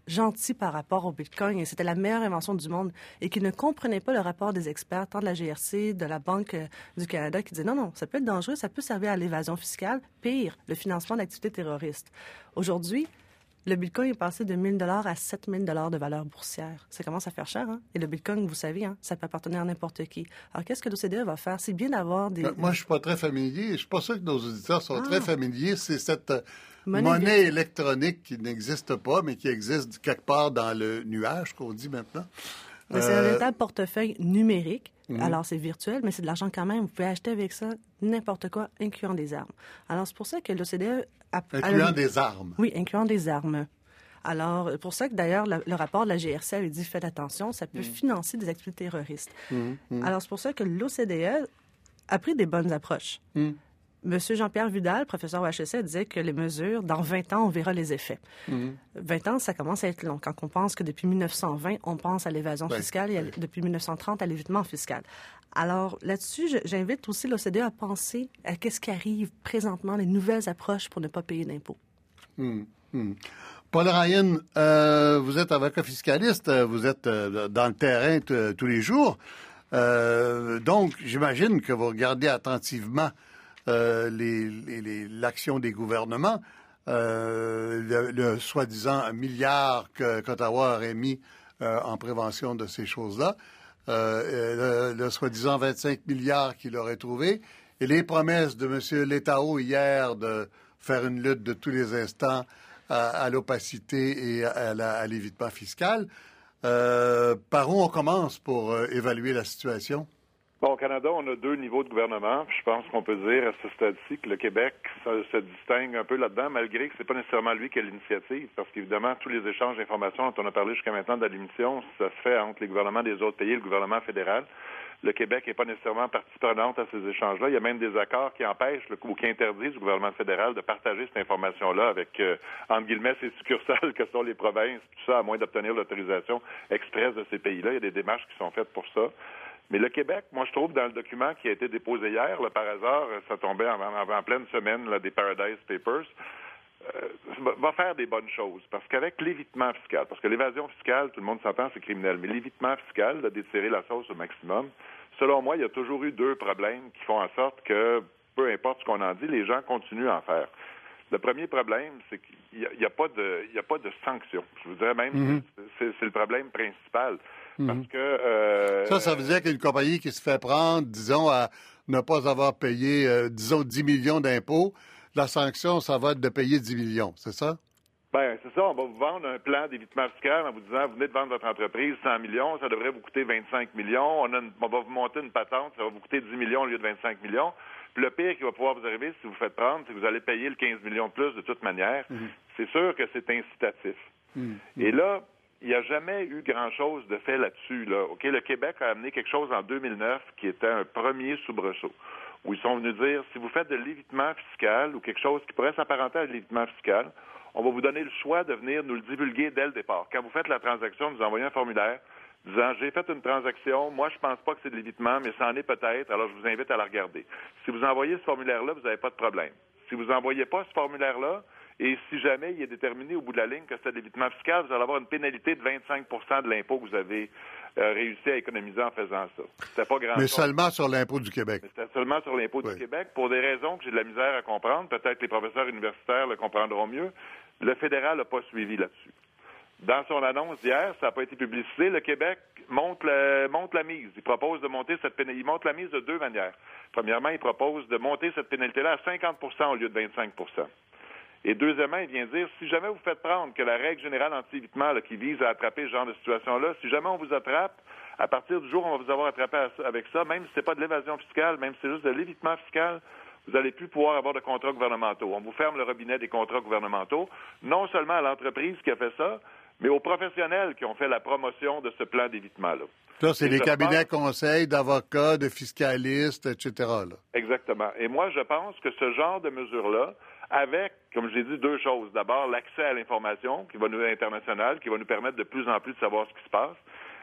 gentil par rapport au Bitcoin et c'était la meilleure invention du monde et qu'il ne comprenait pas le rapport des experts, tant de la GRC, de la Banque euh, du Canada, qui disaient non, non, ça peut être dangereux, ça peut servir à l'évasion fiscale, pire, le financement d'activités terroristes. Aujourd'hui, le Bitcoin est passé de 1000 dollars à 7000 dollars de valeur boursière. Ça commence à faire cher, hein? Et le Bitcoin, vous savez, hein, ça peut appartenir à n'importe qui. Alors, qu'est-ce que l'OCDE va faire? C'est bien d'avoir des... Euh, Moi, je suis pas très familier. Je suis pas sûr que nos auditeurs sont Ah. très familiers. C'est cette euh, Monnaie électronique qui n'existe pas, mais qui existe quelque part dans le nuage, qu'on dit maintenant. C'est un Euh, véritable portefeuille numérique. Alors, c'est virtuel, mais c'est de l'argent quand même. Vous pouvez acheter avec ça n'importe quoi, incluant des armes. Alors, c'est pour ça que l'OCDE... a- incluant a- des armes. Oui, incluant des armes. Alors, c'est pour ça que d'ailleurs, le, le rapport de la GRC avait dit faites attention, ça peut financer des activités terroristes. Alors, c'est pour ça que l'OCDE a pris des bonnes approches. Monsieur Jean-Pierre Vidal, professeur au HEC, disait que les mesures, dans 20 ans, on verra les effets. 20 ans, ça commence à être long. Quand on pense que depuis 1920, on pense à l'évasion Ouais, fiscale et à- depuis 1930 à l'évitement fiscal. Alors là-dessus, j'invite aussi l'OCDE à penser à qu'est-ce qui arrive présentement, les nouvelles approches pour ne pas payer d'impôts. Paul Ryan, euh, vous êtes avocat fiscaliste, euh, vous êtes euh, dans le terrain tous les jours. Euh, donc, j'imagine que vous regardez attentivement euh, l'action des gouvernements. Euh, le, soi-disant milliard qu'Ottawa aurait mis euh, en prévention de ces choses-là, le, soi-disant 25 milliards qu'il aurait trouvé, et les promesses de M. Letao hier de faire une lutte de tous les instants à, l'opacité et à, l'évitement fiscal. Par où on commence pour évaluer la situation? Bon, au Canada, on a deux niveaux de gouvernement. Je pense qu'on peut dire à ce stade-ci que le Québec se, distingue un peu là-dedans, malgré que c'est pas nécessairement lui qui a l'initiative, parce qu'évidemment, tous les échanges d'informations dont on a parlé jusqu'à maintenant dans l'émission, ça se fait entre les gouvernements des autres pays et le gouvernement fédéral. Le Québec n'est pas nécessairement partie prenante à ces échanges-là. Il y a même des accords qui empêchent le- ou qui interdisent au gouvernement fédéral de partager cette information-là avec, euh, entre guillemets, ces succursales que sont les provinces, tout ça, à moins d'obtenir l'autorisation express de ces pays-là. Il y a des démarches qui sont faites pour ça. Mais le Québec, moi, je trouve, dans le document qui a été déposé hier, là, par hasard, euh, ça tombait en, en- en pleine semaine là, des Paradise Papers, euh, va- faire des bonnes choses. Parce qu'avec l'évitement fiscal, parce que l'évasion fiscale, tout le monde s'entend, c'est criminel, mais l'évitement fiscal, d'étirer la sauce au maximum, selon moi, il y a toujours eu deux problèmes qui font en sorte que, peu importe ce qu'on en dit, les gens continuent à en faire. Le premier problème, c'est qu'il n'y a, il y a pas de, il y a pas de sanction. Je vous dirais même, c'est c'est le problème principal. Parce que euh, Ça, ça veut dire qu'une compagnie qui se fait prendre, disons, à ne pas avoir payé, euh, disons, 10 millions d'impôts, la sanction, ça va être de payer 10 millions, c'est ça? Ben, c'est ça. On va vous vendre un plan d'évitement fiscal en vous disant, vous venez de vendre votre entreprise 100 millions, ça devrait vous coûter 25 millions. On, a une- on va vous monter une patente, ça va vous coûter 10 millions au lieu de 25 millions. Puis le pire qui va pouvoir vous arriver si vous faites prendre, c'est que vous allez payer le 15 millions de plus de toute manière. C'est sûr que c'est incitatif. Et là, il n'y a jamais eu grand-chose de fait là-dessus. Le Québec a amené quelque chose en 2009 qui était un premier soubresaut, où ils sont venus dire, si vous faites de l'évitement fiscal ou quelque chose qui pourrait s'apparenter à l'évitement fiscal, on va vous donner le choix de venir nous le divulguer dès le départ. Quand vous faites la transaction, vous envoyez un formulaire disant j'ai fait une transaction, moi je pense pas que c'est de l'évitement, mais ça en est peut-être, alors je vous invite à la regarder. Si vous envoyez ce formulaire-là, vous n'avez pas de problème. Si vous n'envoyez pas ce formulaire-là, et si jamais il est déterminé au bout de la ligne que c'est de l'évitement fiscal, vous allez avoir une pénalité de 25% de l'impôt que vous avez euh, réussi à économiser en faisant ça. C'était pas grand Mais chose. seulement sur l'impôt du Québec. C'était seulement sur l'impôt Oui. du Québec, pour des raisons que j'ai de la misère à comprendre. Peut-être les professeurs universitaires le comprendront mieux. Le fédéral n'a pas suivi là-dessus. Dans son annonce d'hier, ça n'a pas été publicisé, le Québec monte, monte la mise. Il propose de monter cette pénalité. Il monte la mise de deux manières. Premièrement, il propose de monter cette pénalité-là à 50% au lieu de 25 et deuxièmement, il vient dire, si jamais vous faites prendre que la règle générale anti-évitement qui vise à attraper ce genre de situation-là, si jamais on vous attrape, à partir du jour où on va vous avoir attrapé avec ça, même si ce n'est pas de l'évasion fiscale, même si c'est juste de l'évitement fiscal, vous n'allez plus pouvoir avoir de contrats gouvernementaux. On vous ferme le robinet des contrats gouvernementaux, non seulement à l'entreprise qui a fait ça, mais aux professionnels qui ont fait la promotion de ce plan d'évitement-là. Là, c'est les cabinets conseils d'avocats, de fiscalistes, etc. Exactement. Et moi, je pense que ce genre de mesures-là, avec, comme je l'ai dit, deux choses. D'abord, l'accès à l'information qui va nous internationale, qui va nous permettre de plus en plus de savoir ce qui se passe,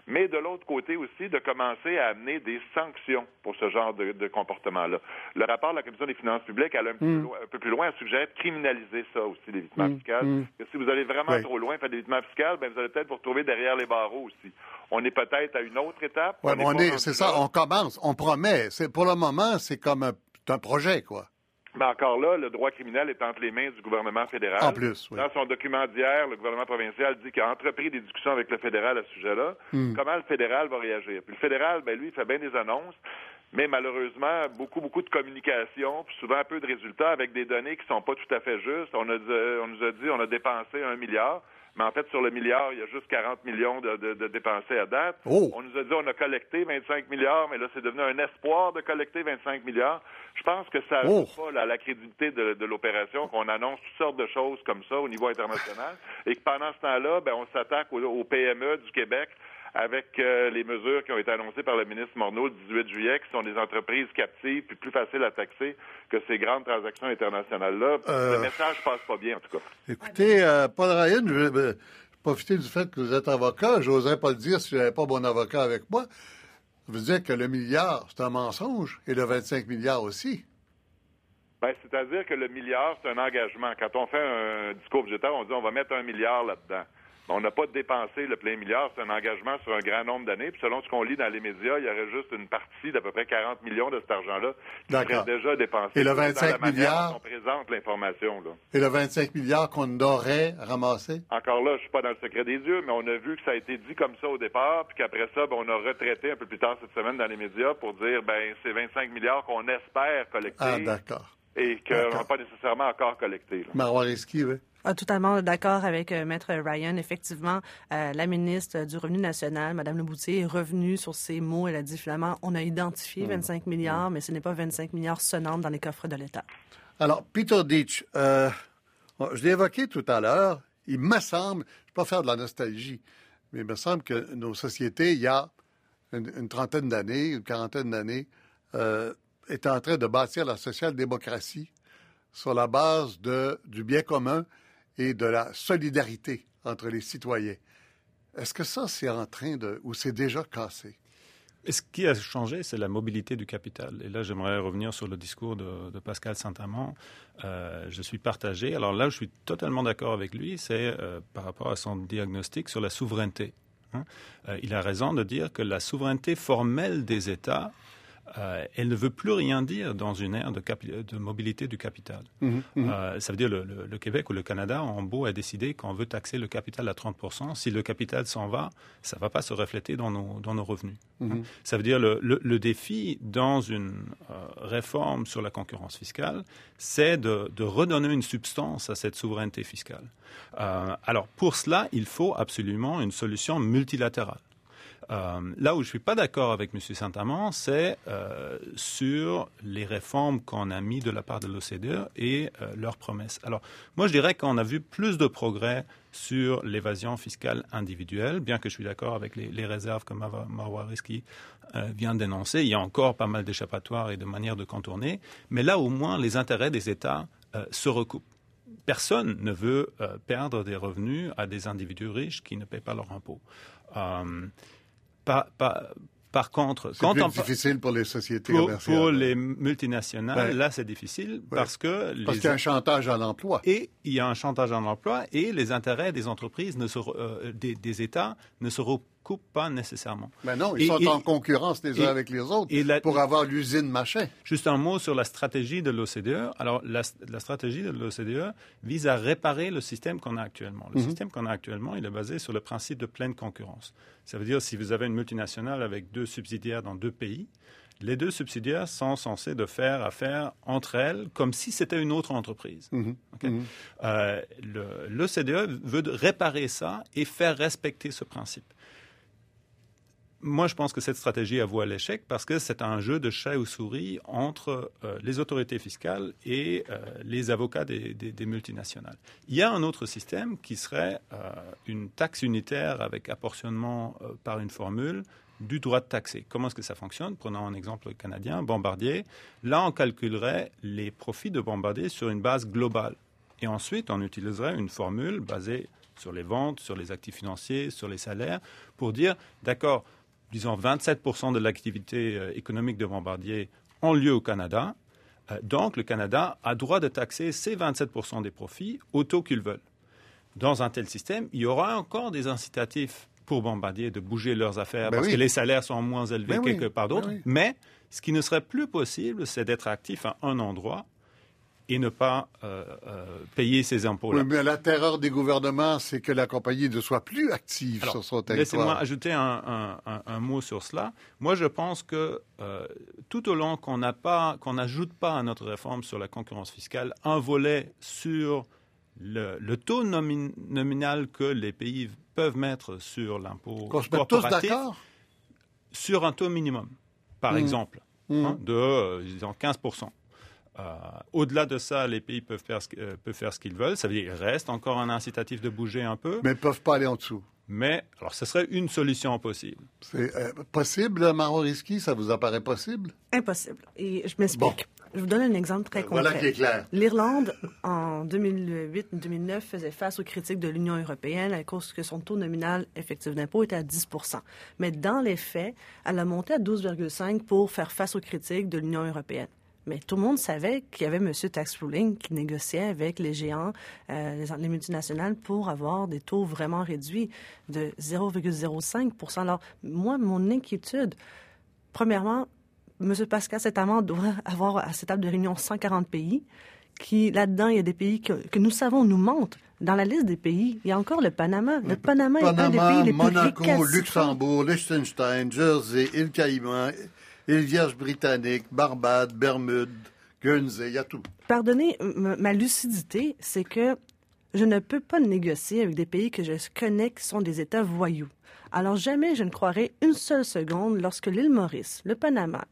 mais de l'autre côté aussi de commencer à amener des sanctions pour ce genre de, comportement-là. Le rapport de la Commission des finances publiques, elle un, mm. un, peu plus loin, suggère de criminaliser ça aussi, l'évitement mm. fiscal. Mm. Que si vous allez vraiment trop loin faire l'évitement fiscal, ben, vous allez peut-être vous retrouver derrière les barreaux aussi. On est peut-être à une autre étape. Oui, mais c'est ça, on commence, on promet. Pour le moment, c'est comme un projet, quoi. Mais encore là, le droit criminel est entre les mains du gouvernement fédéral. En plus, oui. Dans son document d'hier, le gouvernement provincial dit qu'il a entrepris des discussions avec le fédéral à ce sujet-là. Hmm. Comment le fédéral va réagir? Puis le fédéral, ben lui, il fait bien des annonces, mais malheureusement, beaucoup, beaucoup de communication, puis souvent un peu de résultats avec des données qui sont pas tout à fait justes. On, a, on nous a dit on a dépensé un milliard. Mais en fait, sur le milliard, il y a juste 40 millions de, de, dépensés à date. Oh. On nous a dit on a collecté 25 milliards, mais là, c'est devenu un espoir de collecter 25 milliards. Je pense que ça oh. pas la, la crédibilité de, l'opération, qu'on annonce toutes sortes de choses comme ça au niveau international, et que pendant ce temps-là, ben, on s'attaque aux PME du Québec avec euh, les mesures qui ont été annoncées par le ministre Morneau le 18 juillet, qui sont des entreprises captives puis plus faciles à taxer que ces grandes transactions internationales-là. Euh, le message passe pas bien, en tout cas. Écoutez, euh, Paul Ryan, je vais profiter du fait que vous êtes avocat. Je n'oserais pas le dire si je n'avais pas bon avocat avec moi. Vous dire que le milliard, c'est un mensonge et le 25 milliards aussi. Ben, c'est-à-dire que le milliard, c'est un engagement. Quand on fait un discours budgétaire, on dit on va mettre un milliard là-dedans. On n'a pas dépensé le plein milliard, c'est un engagement sur un grand nombre d'années. Puis selon ce qu'on lit dans les médias, il y aurait juste une partie d'à peu près 40 millions de cet argent-là qui serait déjà dépensé. Et le 25 milliards? On présente l'information. Et le 25 milliards qu'on aurait ramassé? Encore là, je suis pas dans le secret des yeux, mais on a vu que ça a été dit comme ça au départ, puis qu'après ça, ben, on a retraité un peu plus tard cette semaine dans les médias pour dire, ben, c'est 25 milliards qu'on espère collecter. Ah, d'accord. Et qu'on n'a pas nécessairement encore collecté. Marois oui. Ah, totalement d'accord avec euh, Maître Ryan. Effectivement, euh, la ministre du Revenu national, Mme Leboutier, est revenue sur ces mots. Elle a dit finalement, on a identifié 25 mmh. milliards, mais ce n'est pas 25 milliards sonnantes dans les coffres de l'État. Alors, Peter Ditch, euh, je l'ai évoqué tout à l'heure. Il me semble, je ne vais pas faire de la nostalgie, mais il me semble que nos sociétés, il y a une, trentaine d'années, une quarantaine d'années, étaient en train de bâtir la social-démocratie sur la base du bien commun et de la solidarité entre les citoyens. Est-ce que ça, c'est en train de, ou c'est déjà cassé? ce qui a changé, c'est la mobilité du capital. Et là, j'aimerais revenir sur le discours de, Pascal Saint-Amand. Euh, je suis partagé. Alors là, je suis totalement d'accord avec lui. C'est euh, par rapport à son diagnostic sur la souveraineté. Hein. Euh, il a raison de dire que la souveraineté formelle des États euh, elle ne veut plus rien dire dans une ère de, mobilité du capital. Mhm, mhm. Euh, ça veut dire le, le, Québec ou le Canada en beau a décidé qu'on veut taxer le capital à 30%. Si le capital s'en va, ça ne va pas se refléter dans nos, dans nos revenus. Mhm. Ça veut dire le, le défi dans une euh, réforme sur la concurrence fiscale, c'est de, de, redonner une substance à cette souveraineté fiscale. alors pour cela, il faut absolument une solution multilatérale. Euh, là où je ne suis pas d'accord avec M. Saint-Amand, c'est euh, sur les réformes qu'on a mis de la part de l'OCDE et euh, leurs promesses. Alors, moi, je dirais qu'on a vu plus de progrès sur l'évasion fiscale individuelle, bien que je suis d'accord avec les, réserves que Marwa Risky vient d'énoncer. Il y a encore pas mal d'échappatoires et de manières de contourner, mais là, au moins, les intérêts des États se recoupent personne ne veut perdre des revenus à des individus riches qui ne paient pas leurs impôts. Par, contre, c'est plus difficile pour les sociétés pour, commerciales. Pour les multinationales, là, c'est difficile parce que parce qu'il y a un chantage à l'emploi. Et il y a un chantage à l'emploi et les intérêts des entreprises, ne se, euh, des, États, ne se pas nécessairement. Mais non, ils sont en concurrence les uns avec les autres pour avoir l'usine machin. Juste un mot sur la stratégie de l'OCDE. Alors, la, stratégie de l'OCDE vise à réparer le système qu'on a actuellement. Le mhm. système qu'on a actuellement, il est basé sur le principe de pleine concurrence. Ça veut dire si vous avez une multinationale avec deux subsidiaires dans deux pays, les deux subsidiaires sont censés de faire affaire entre elles comme si c'était une autre entreprise. Mhm. Mhm. Euh, L'OCDE veut réparer ça et faire respecter ce principe. Moi, je pense que cette stratégie a à l'échec parce que c'est un jeu de chat ou souris entre euh, les autorités fiscales et euh, les avocats des, multinationales. Il y a un autre système qui serait une taxe unitaire avec apportionnement par une formule du droit de taxer. Comment est-ce que ça fonctionne? Prenons un exemple canadien, Bombardier. Là, on calculerait les profits de Bombardier sur une base globale. Et ensuite, on utiliserait une formule basée sur les ventes, sur les actifs financiers, sur les salaires, pour dire, d'accord, disons 27% de l'activité euh, économique de Bombardier ont lieu au Canada. Euh, donc, le Canada a droit de taxer ces 27% des profits au taux qu'ils veulent. Dans un tel système, il y aura encore des incitatifs pour Bombardier de bouger leurs affaires ben parce que les salaires sont moins élevés ben quelque part ben d'autre. Mais ce qui ne serait plus possible, c'est d'être actif à un endroit et ne pas euh, euh, payer ses impôts. Oui, mais la terreur des gouvernements, c'est que la compagnie ne soit plus active sur son territoire. Laissez-moi ajouter un, mot sur cela. Moi, je pense que euh, tout au long qu'on n'ajoute pas à notre réforme sur la concurrence fiscale un volet sur le, taux nominal que les pays peuvent mettre sur l'impôt corporatif sur un taux minimum, par mmh. exemple, mmh. Hein, de disons 15 euh, Au-delà de ça, les pays peuvent faire, ce, euh, peuvent faire ce qu'ils veulent. Ça veut dire qu'il reste encore un incitatif de bouger un peu. Mais ils ne peuvent pas aller en dessous. Mais, alors, ce serait une solution possible. C'est possible, Maro Risky? Ça vous apparaît possible? Impossible. Et je m'explique. Je vous donne un exemple très concret. Voilà qui est clair. L'Irlande, en 2008-2009, faisait face aux critiques de l'Union européenne à cause que son taux nominal effectif d'impôt était à 10% Mais dans les faits, elle a monté à 12,5 pour faire face aux critiques de l'Union européenne. Mais tout le monde savait qu'il y avait M. Tax Ruling qui négociait avec les géants, euh, les, multinationales, pour avoir des taux vraiment réduits de 0,05% Alors, moi, mon inquiétude, premièrement, M. Pascal, amende doit avoir à cette table de réunion 140 pays. Qui, là-dedans, il y a des pays que, nous savons nous mentent. Dans la liste des pays, il y a encore le Panama. Le Panama, est un des pays les Monaco, plus Monaco, Luxembourg, Liechtenstein, Jersey, île Caïman, île Vierge britannique, Barbade, Bermude, Guernsey, il y a tout. Pardonnez ma lucidité, c'est que je ne peux pas négocier avec des pays que je connais qui sont des États voyous. Alors jamais je ne croirai une seule seconde lorsque l'île Maurice, le Panama,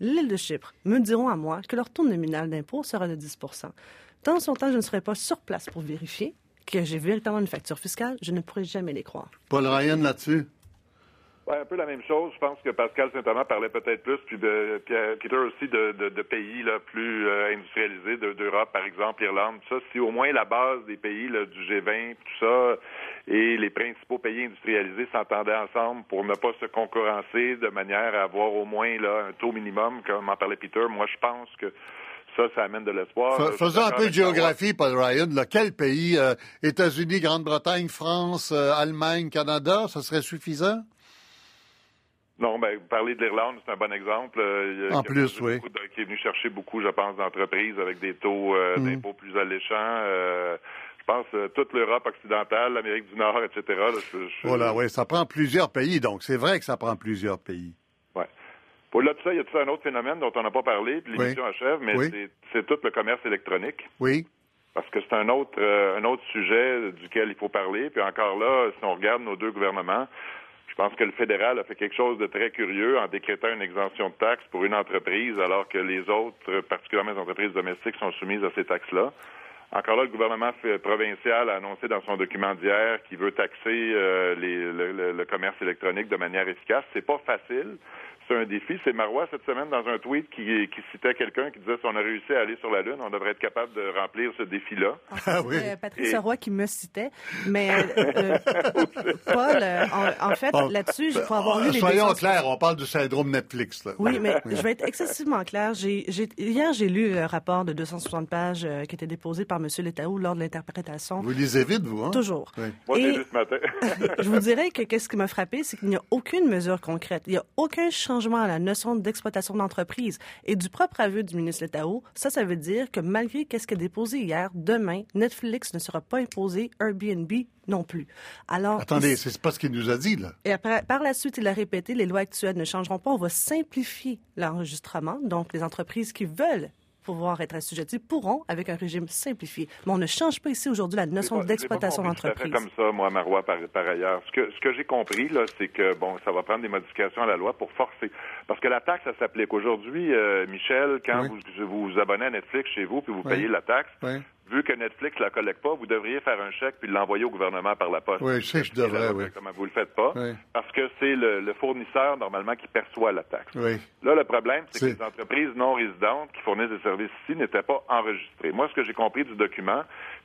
l'île de Chypre me diront à moi que leur taux nominal d'impôt sera de 10% Tant son temps je ne serai pas sur place pour vérifier que j'ai véritablement une facture fiscale, je ne pourrai jamais les croire. Paul Ryan là-dessus? Un peu la même chose. Je pense que Pascal Saint-Thomas parlait peut-être plus, puis de, Peter aussi de, de, pays là, plus euh, industrialisés, d'Europe, par exemple, Irlande, tout ça. Si au moins la base des pays là, du G20, tout ça, et les principaux pays industrialisés s'entendaient ensemble pour ne pas se concurrencer de manière à avoir au moins là, un taux minimum, comme en parlait Peter, moi je pense que ça, ça amène de l'espoir. faisons un peu de géographie, Paul Ryan. quel pays? Euh, États-Unis, Grande-Bretagne, France, euh, Allemagne, Canada, ça serait suffisant? Non, ben, parler de l'Irlande, c'est un bon exemple. Euh, en plus, oui. qui est venu chercher beaucoup, je pense, d'entreprises avec des taux euh, mm. d'impôts plus alléchants. Euh, je pense toute l'Europe occidentale, l'Amérique du Nord, etc. Voilà, oui, ça prend plusieurs pays, donc c'est vrai que ça prend plusieurs pays. Oui. Au-delà de ça, il y a tout un autre phénomène dont on n'a pas parlé, puis l'émission achève, mais c'est tout le commerce électronique? Oui. Parce que c'est un autre, un autre sujet duquel il faut parler. Puis encore là, si on regarde nos deux gouvernements, pense que le fédéral a fait quelque chose de très curieux en décrétant une exemption de taxes pour une entreprise, alors que les autres, particulièrement les entreprises domestiques, sont soumises à ces taxes-là. Encore là, le gouvernement provincial a annoncé dans son document d'hier qu'il veut taxer euh, le, commerce électronique de manière efficace. C'est pas facile. C'est un défi. C'est Marois cette semaine dans un tweet qui, qui citait quelqu'un qui disait si on a réussi à aller sur la Lune, on devrait être capable de remplir ce défi-là. Ah, oui. Euh, Patrice Roy qui me citait. Mais euh, [laughs] Paul, en, fait, là-dessus, je crois avoir lu les Soyons clairs, on parle du syndrome Netflix. Là. Oui, mais je vais être excessivement clair. hier, j'ai lu le rapport de 260 pages qui était déposé par M. Letaou lors de l'interprétation. Vous lisez vite, vous, hein? Toujours. Moi, c'est juste matin. [laughs] je vous dirais que qu'est-ce qui m'a frappé, c'est qu'il n'y a aucune mesure concrète. Il n'y a aucun changement à la notion d'exploitation d'entreprise. Et du propre aveu du ministre Letao, ça, ça veut dire que malgré qu'est-ce qu'il a déposé hier, demain, Netflix ne sera pas imposé, Airbnb non plus. Alors. Attendez, c'est pas ce qu'il nous a dit, là. Et après, par la suite, il a répété, les lois actuelles ne changeront pas. On va simplifier l'enregistrement. Donc, les entreprises qui veulent pouvoir être assujettis pourront avec un régime simplifié. Mais on ne change pas ici aujourd'hui la notion d'exploitation d'entreprise. comme ça, moi, Marois, par, par ailleurs. Ce que, ce que j'ai compris, là, c'est que, bon, ça va prendre des modifications à la loi pour forcer. Parce que la taxe, ça s'applique. Aujourd'hui, euh, Michel, quand vous, vous abonnez à Netflix chez vous, puis vous payez la taxe, vu que Netflix la collecte pas, vous devriez faire un chèque puis l'envoyer au gouvernement par la poste. Oui, je sais que je devrais, oui. Comment vous le faites pas? Parce que c'est le, fournisseur, normalement, qui perçoit la taxe. Oui. Là, le problème, c'est que les entreprises non résidentes qui fournissent des services ici n'étaient pas enregistrées. Moi, ce que j'ai compris du document,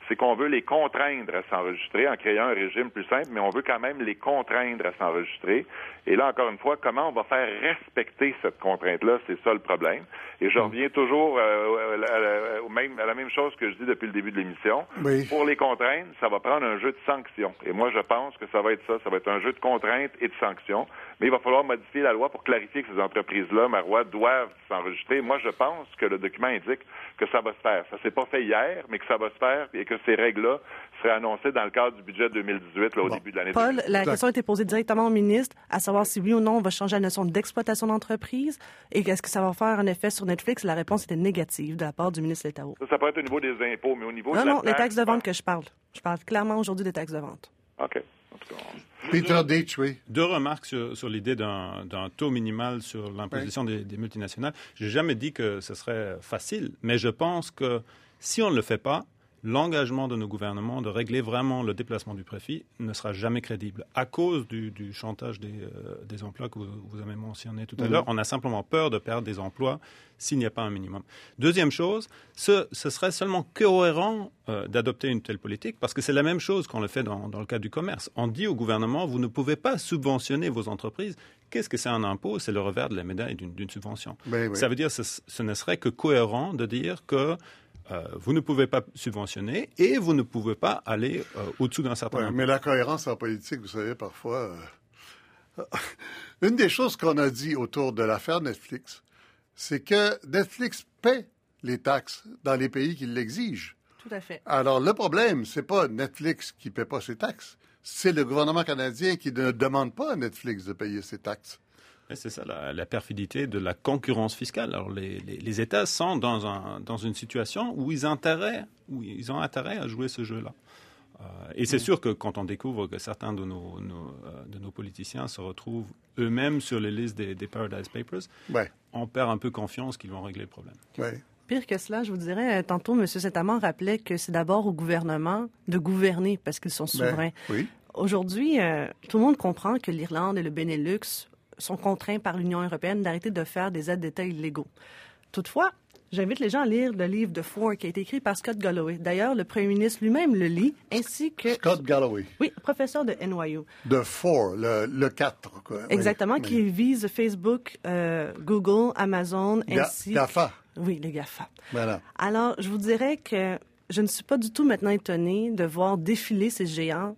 c'est qu'on veut les contraindre à s'enregistrer en créant un régime plus simple, mais on veut quand même les contraindre à s'enregistrer. Et là, encore une fois, comment on va faire respecter cette contrainte-là, c'est ça le problème. Et je hmm. reviens toujours euh, à, même, à la même chose que je dis depuis le début de l'émission. Pour les contraintes, ça va prendre un jeu de sanctions. Et moi, je pense que ça va être ça. Ça va être un jeu de contraintes et de sanctions. Mais il va falloir modifier la loi pour clarifier que ces entreprises-là, Marois, doivent s'enregistrer. Moi, je pense que le document indique que ça va se faire. Ça s'est pas fait hier, mais que ça va se faire et que ces règles-là seraient annoncées dans le cadre du budget 2018, là, au début de l'année. Paul, la question a été posée directement au ministre, à savoir si oui ou non on va changer la notion d'exploitation d'entreprise et est-ce que ça va faire un effet sur Netflix? La réponse était négative de la part du ministre Letao. Ça, ça peut être au niveau des impôts, mais au niveau non, de la non, les taxes de vente que je parle. Je parle clairement aujourd'hui des taxes de vente. OK. Peter Ditch, oui. Deux remarques sur, l'idée d'un taux minimal sur l'imposition des, des, multinationales. J'ai jamais dit que ce serait facile, mais je pense que si on ne le fait pas, l'engagement de nos gouvernements de régler vraiment le déplacement du profit ne sera jamais crédible à cause du, chantage euh, des, emplois que vous, avez mentionné tout à l'heure. On a simplement peur de perdre des emplois s'il n'y a pas un minimum. Deuxième chose, ce, serait seulement cohérent euh, d'adopter une telle politique parce que c'est la même chose qu'on le fait dans, le cadre du commerce. On dit au gouvernement, vous ne pouvez pas subventionner vos entreprises. Qu'est-ce que c'est un impôt? C'est le revers de la médaille d'une subvention. Ben Ça veut dire que ce ne serait que cohérent de dire que euh, vous ne pouvez pas subventionner et vous ne pouvez pas aller euh, au-dessous d'un certain Mais la cohérence en politique, vous savez, parfois... Euh, [laughs] une des choses qu'on a dit autour de l'affaire Netflix, c'est que Netflix paie les taxes dans les pays qui l'exigent. Tout à fait. Alors, le problème, c'est pas Netflix qui ne paie pas ses taxes, c'est le gouvernement canadien qui ne demande pas à Netflix de payer ses taxes. C'est ça la, perfidité de la concurrence fiscale. Alors les, États sont dans, un, dans, une situation où ils, intérêt, où ils ont intérêt à jouer ce jeu-là. Euh, et c'est mm. sûr que quand on découvre que certains de nos, euh, de nos politiciens se retrouvent eux-mêmes sur les listes des, Paradise Papers, on perd un peu confiance qu'ils vont régler le problème. Pire que cela, je vous dirais, euh, tantôt, M. Setamant rappelait que c'est d'abord au gouvernement de gouverner parce qu'ils sont ben, souverains. Aujourd'hui, tout le monde comprend que l'Irlande et le Benelux sont contraints par l'Union européenne d'arrêter de faire des aides d'État illégaux. Toutefois, J'invite les gens à lire le livre de Four qui a été écrit par Scott Galloway. D'ailleurs, le premier ministre lui-même le lit, ainsi que... Scott Galloway. Oui, professeur de NYU. De Four, le, le 4. Quoi. Exactement, qui vise Facebook, euh, Google, Amazon, ainsi... GAFA. Oui, les GAFA. Voilà. Alors, je vous dirais que je ne suis pas du tout maintenant étonnée de voir défiler ces géants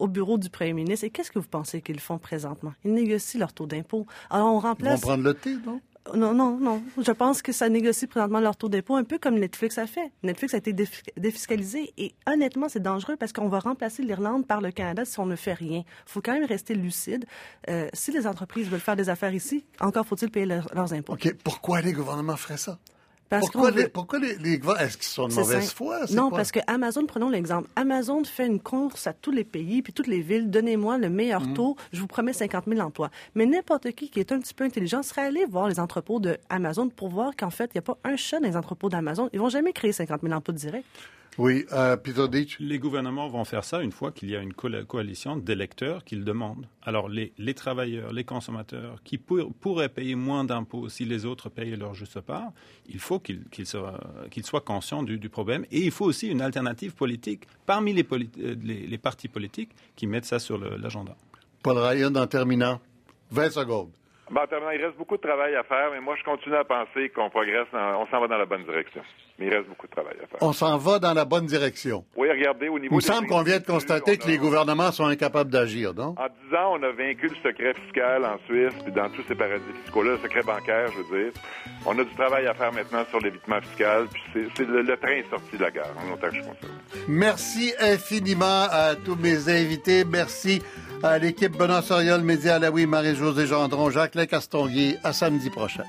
au bureau du premier ministre. Et qu'est-ce que vous pensez qu'ils font présentement? Ils négocient leur taux d'impôt. Alors, on remplace... Ils vont prendre le thé, non? Non, non, non. Je pense que ça négocie présentement leur taux d'impôt un peu comme Netflix a fait. Netflix a été défiscalisé et honnêtement, c'est dangereux parce qu'on va remplacer l'Irlande par le Canada si on ne fait rien. Il faut quand même rester lucide. Euh, si les entreprises veulent faire des affaires ici, encore faut-il payer leurs impôts. OK. Pourquoi les gouvernements feraient ça? Pourquoi, les, pourquoi les, est-ce qu'ils sont de mauvaise foi? Non, parce que Amazon, prenons l'exemple. Amazon fait une course à tous les pays puis toutes les villes. Donnez-moi le meilleur mm. taux. Je vous promets 50 000 emplois. Mais n'importe qui qui est un petit peu intelligent serait allé voir les entrepôts de Amazon pour voir qu'en fait, il n'y a pas un chat dans les entrepôts d'Amazon. Ils vont jamais créer 50 000 emplois directs. Oui, euh, Peter Les gouvernements vont faire ça une fois qu'il y a une coalition d'électeurs qui le demandent. Alors, les, travailleurs, les consommateurs qui pourraient payer moins d'impôts si les autres payent leur juste part, il faut qu'ils soient, conscients du, problème. Et il faut aussi une alternative politique parmi les, les partis politiques qui mettent ça sur l'agenda. Paul Ryan, en terminant, 20 secondes. Ben, il reste beaucoup de travail à faire, mais moi, je continue à penser qu'on progresse, on s'en va dans la bonne direction. Mais il reste beaucoup de travail à faire. On s'en va dans la bonne direction. Oui, regardez, au niveau. Il me semble qu'on vient de constater que les gouvernements sont incapables d'agir, non? En 10 ans, on a vaincu le secret fiscal en Suisse, puis dans tous ces paradis fiscaux-là, le secret bancaire, je veux dire. On a du travail à faire maintenant sur l'évitement fiscal, puis c'est, le, train est sorti de la gare, en autant que je. Merci infiniment à tous mes invités. Merci à l'équipe Benoît Soriol, Média Alaoui, Marie-Josée Gendron, Jacques Castonguay. À samedi prochain.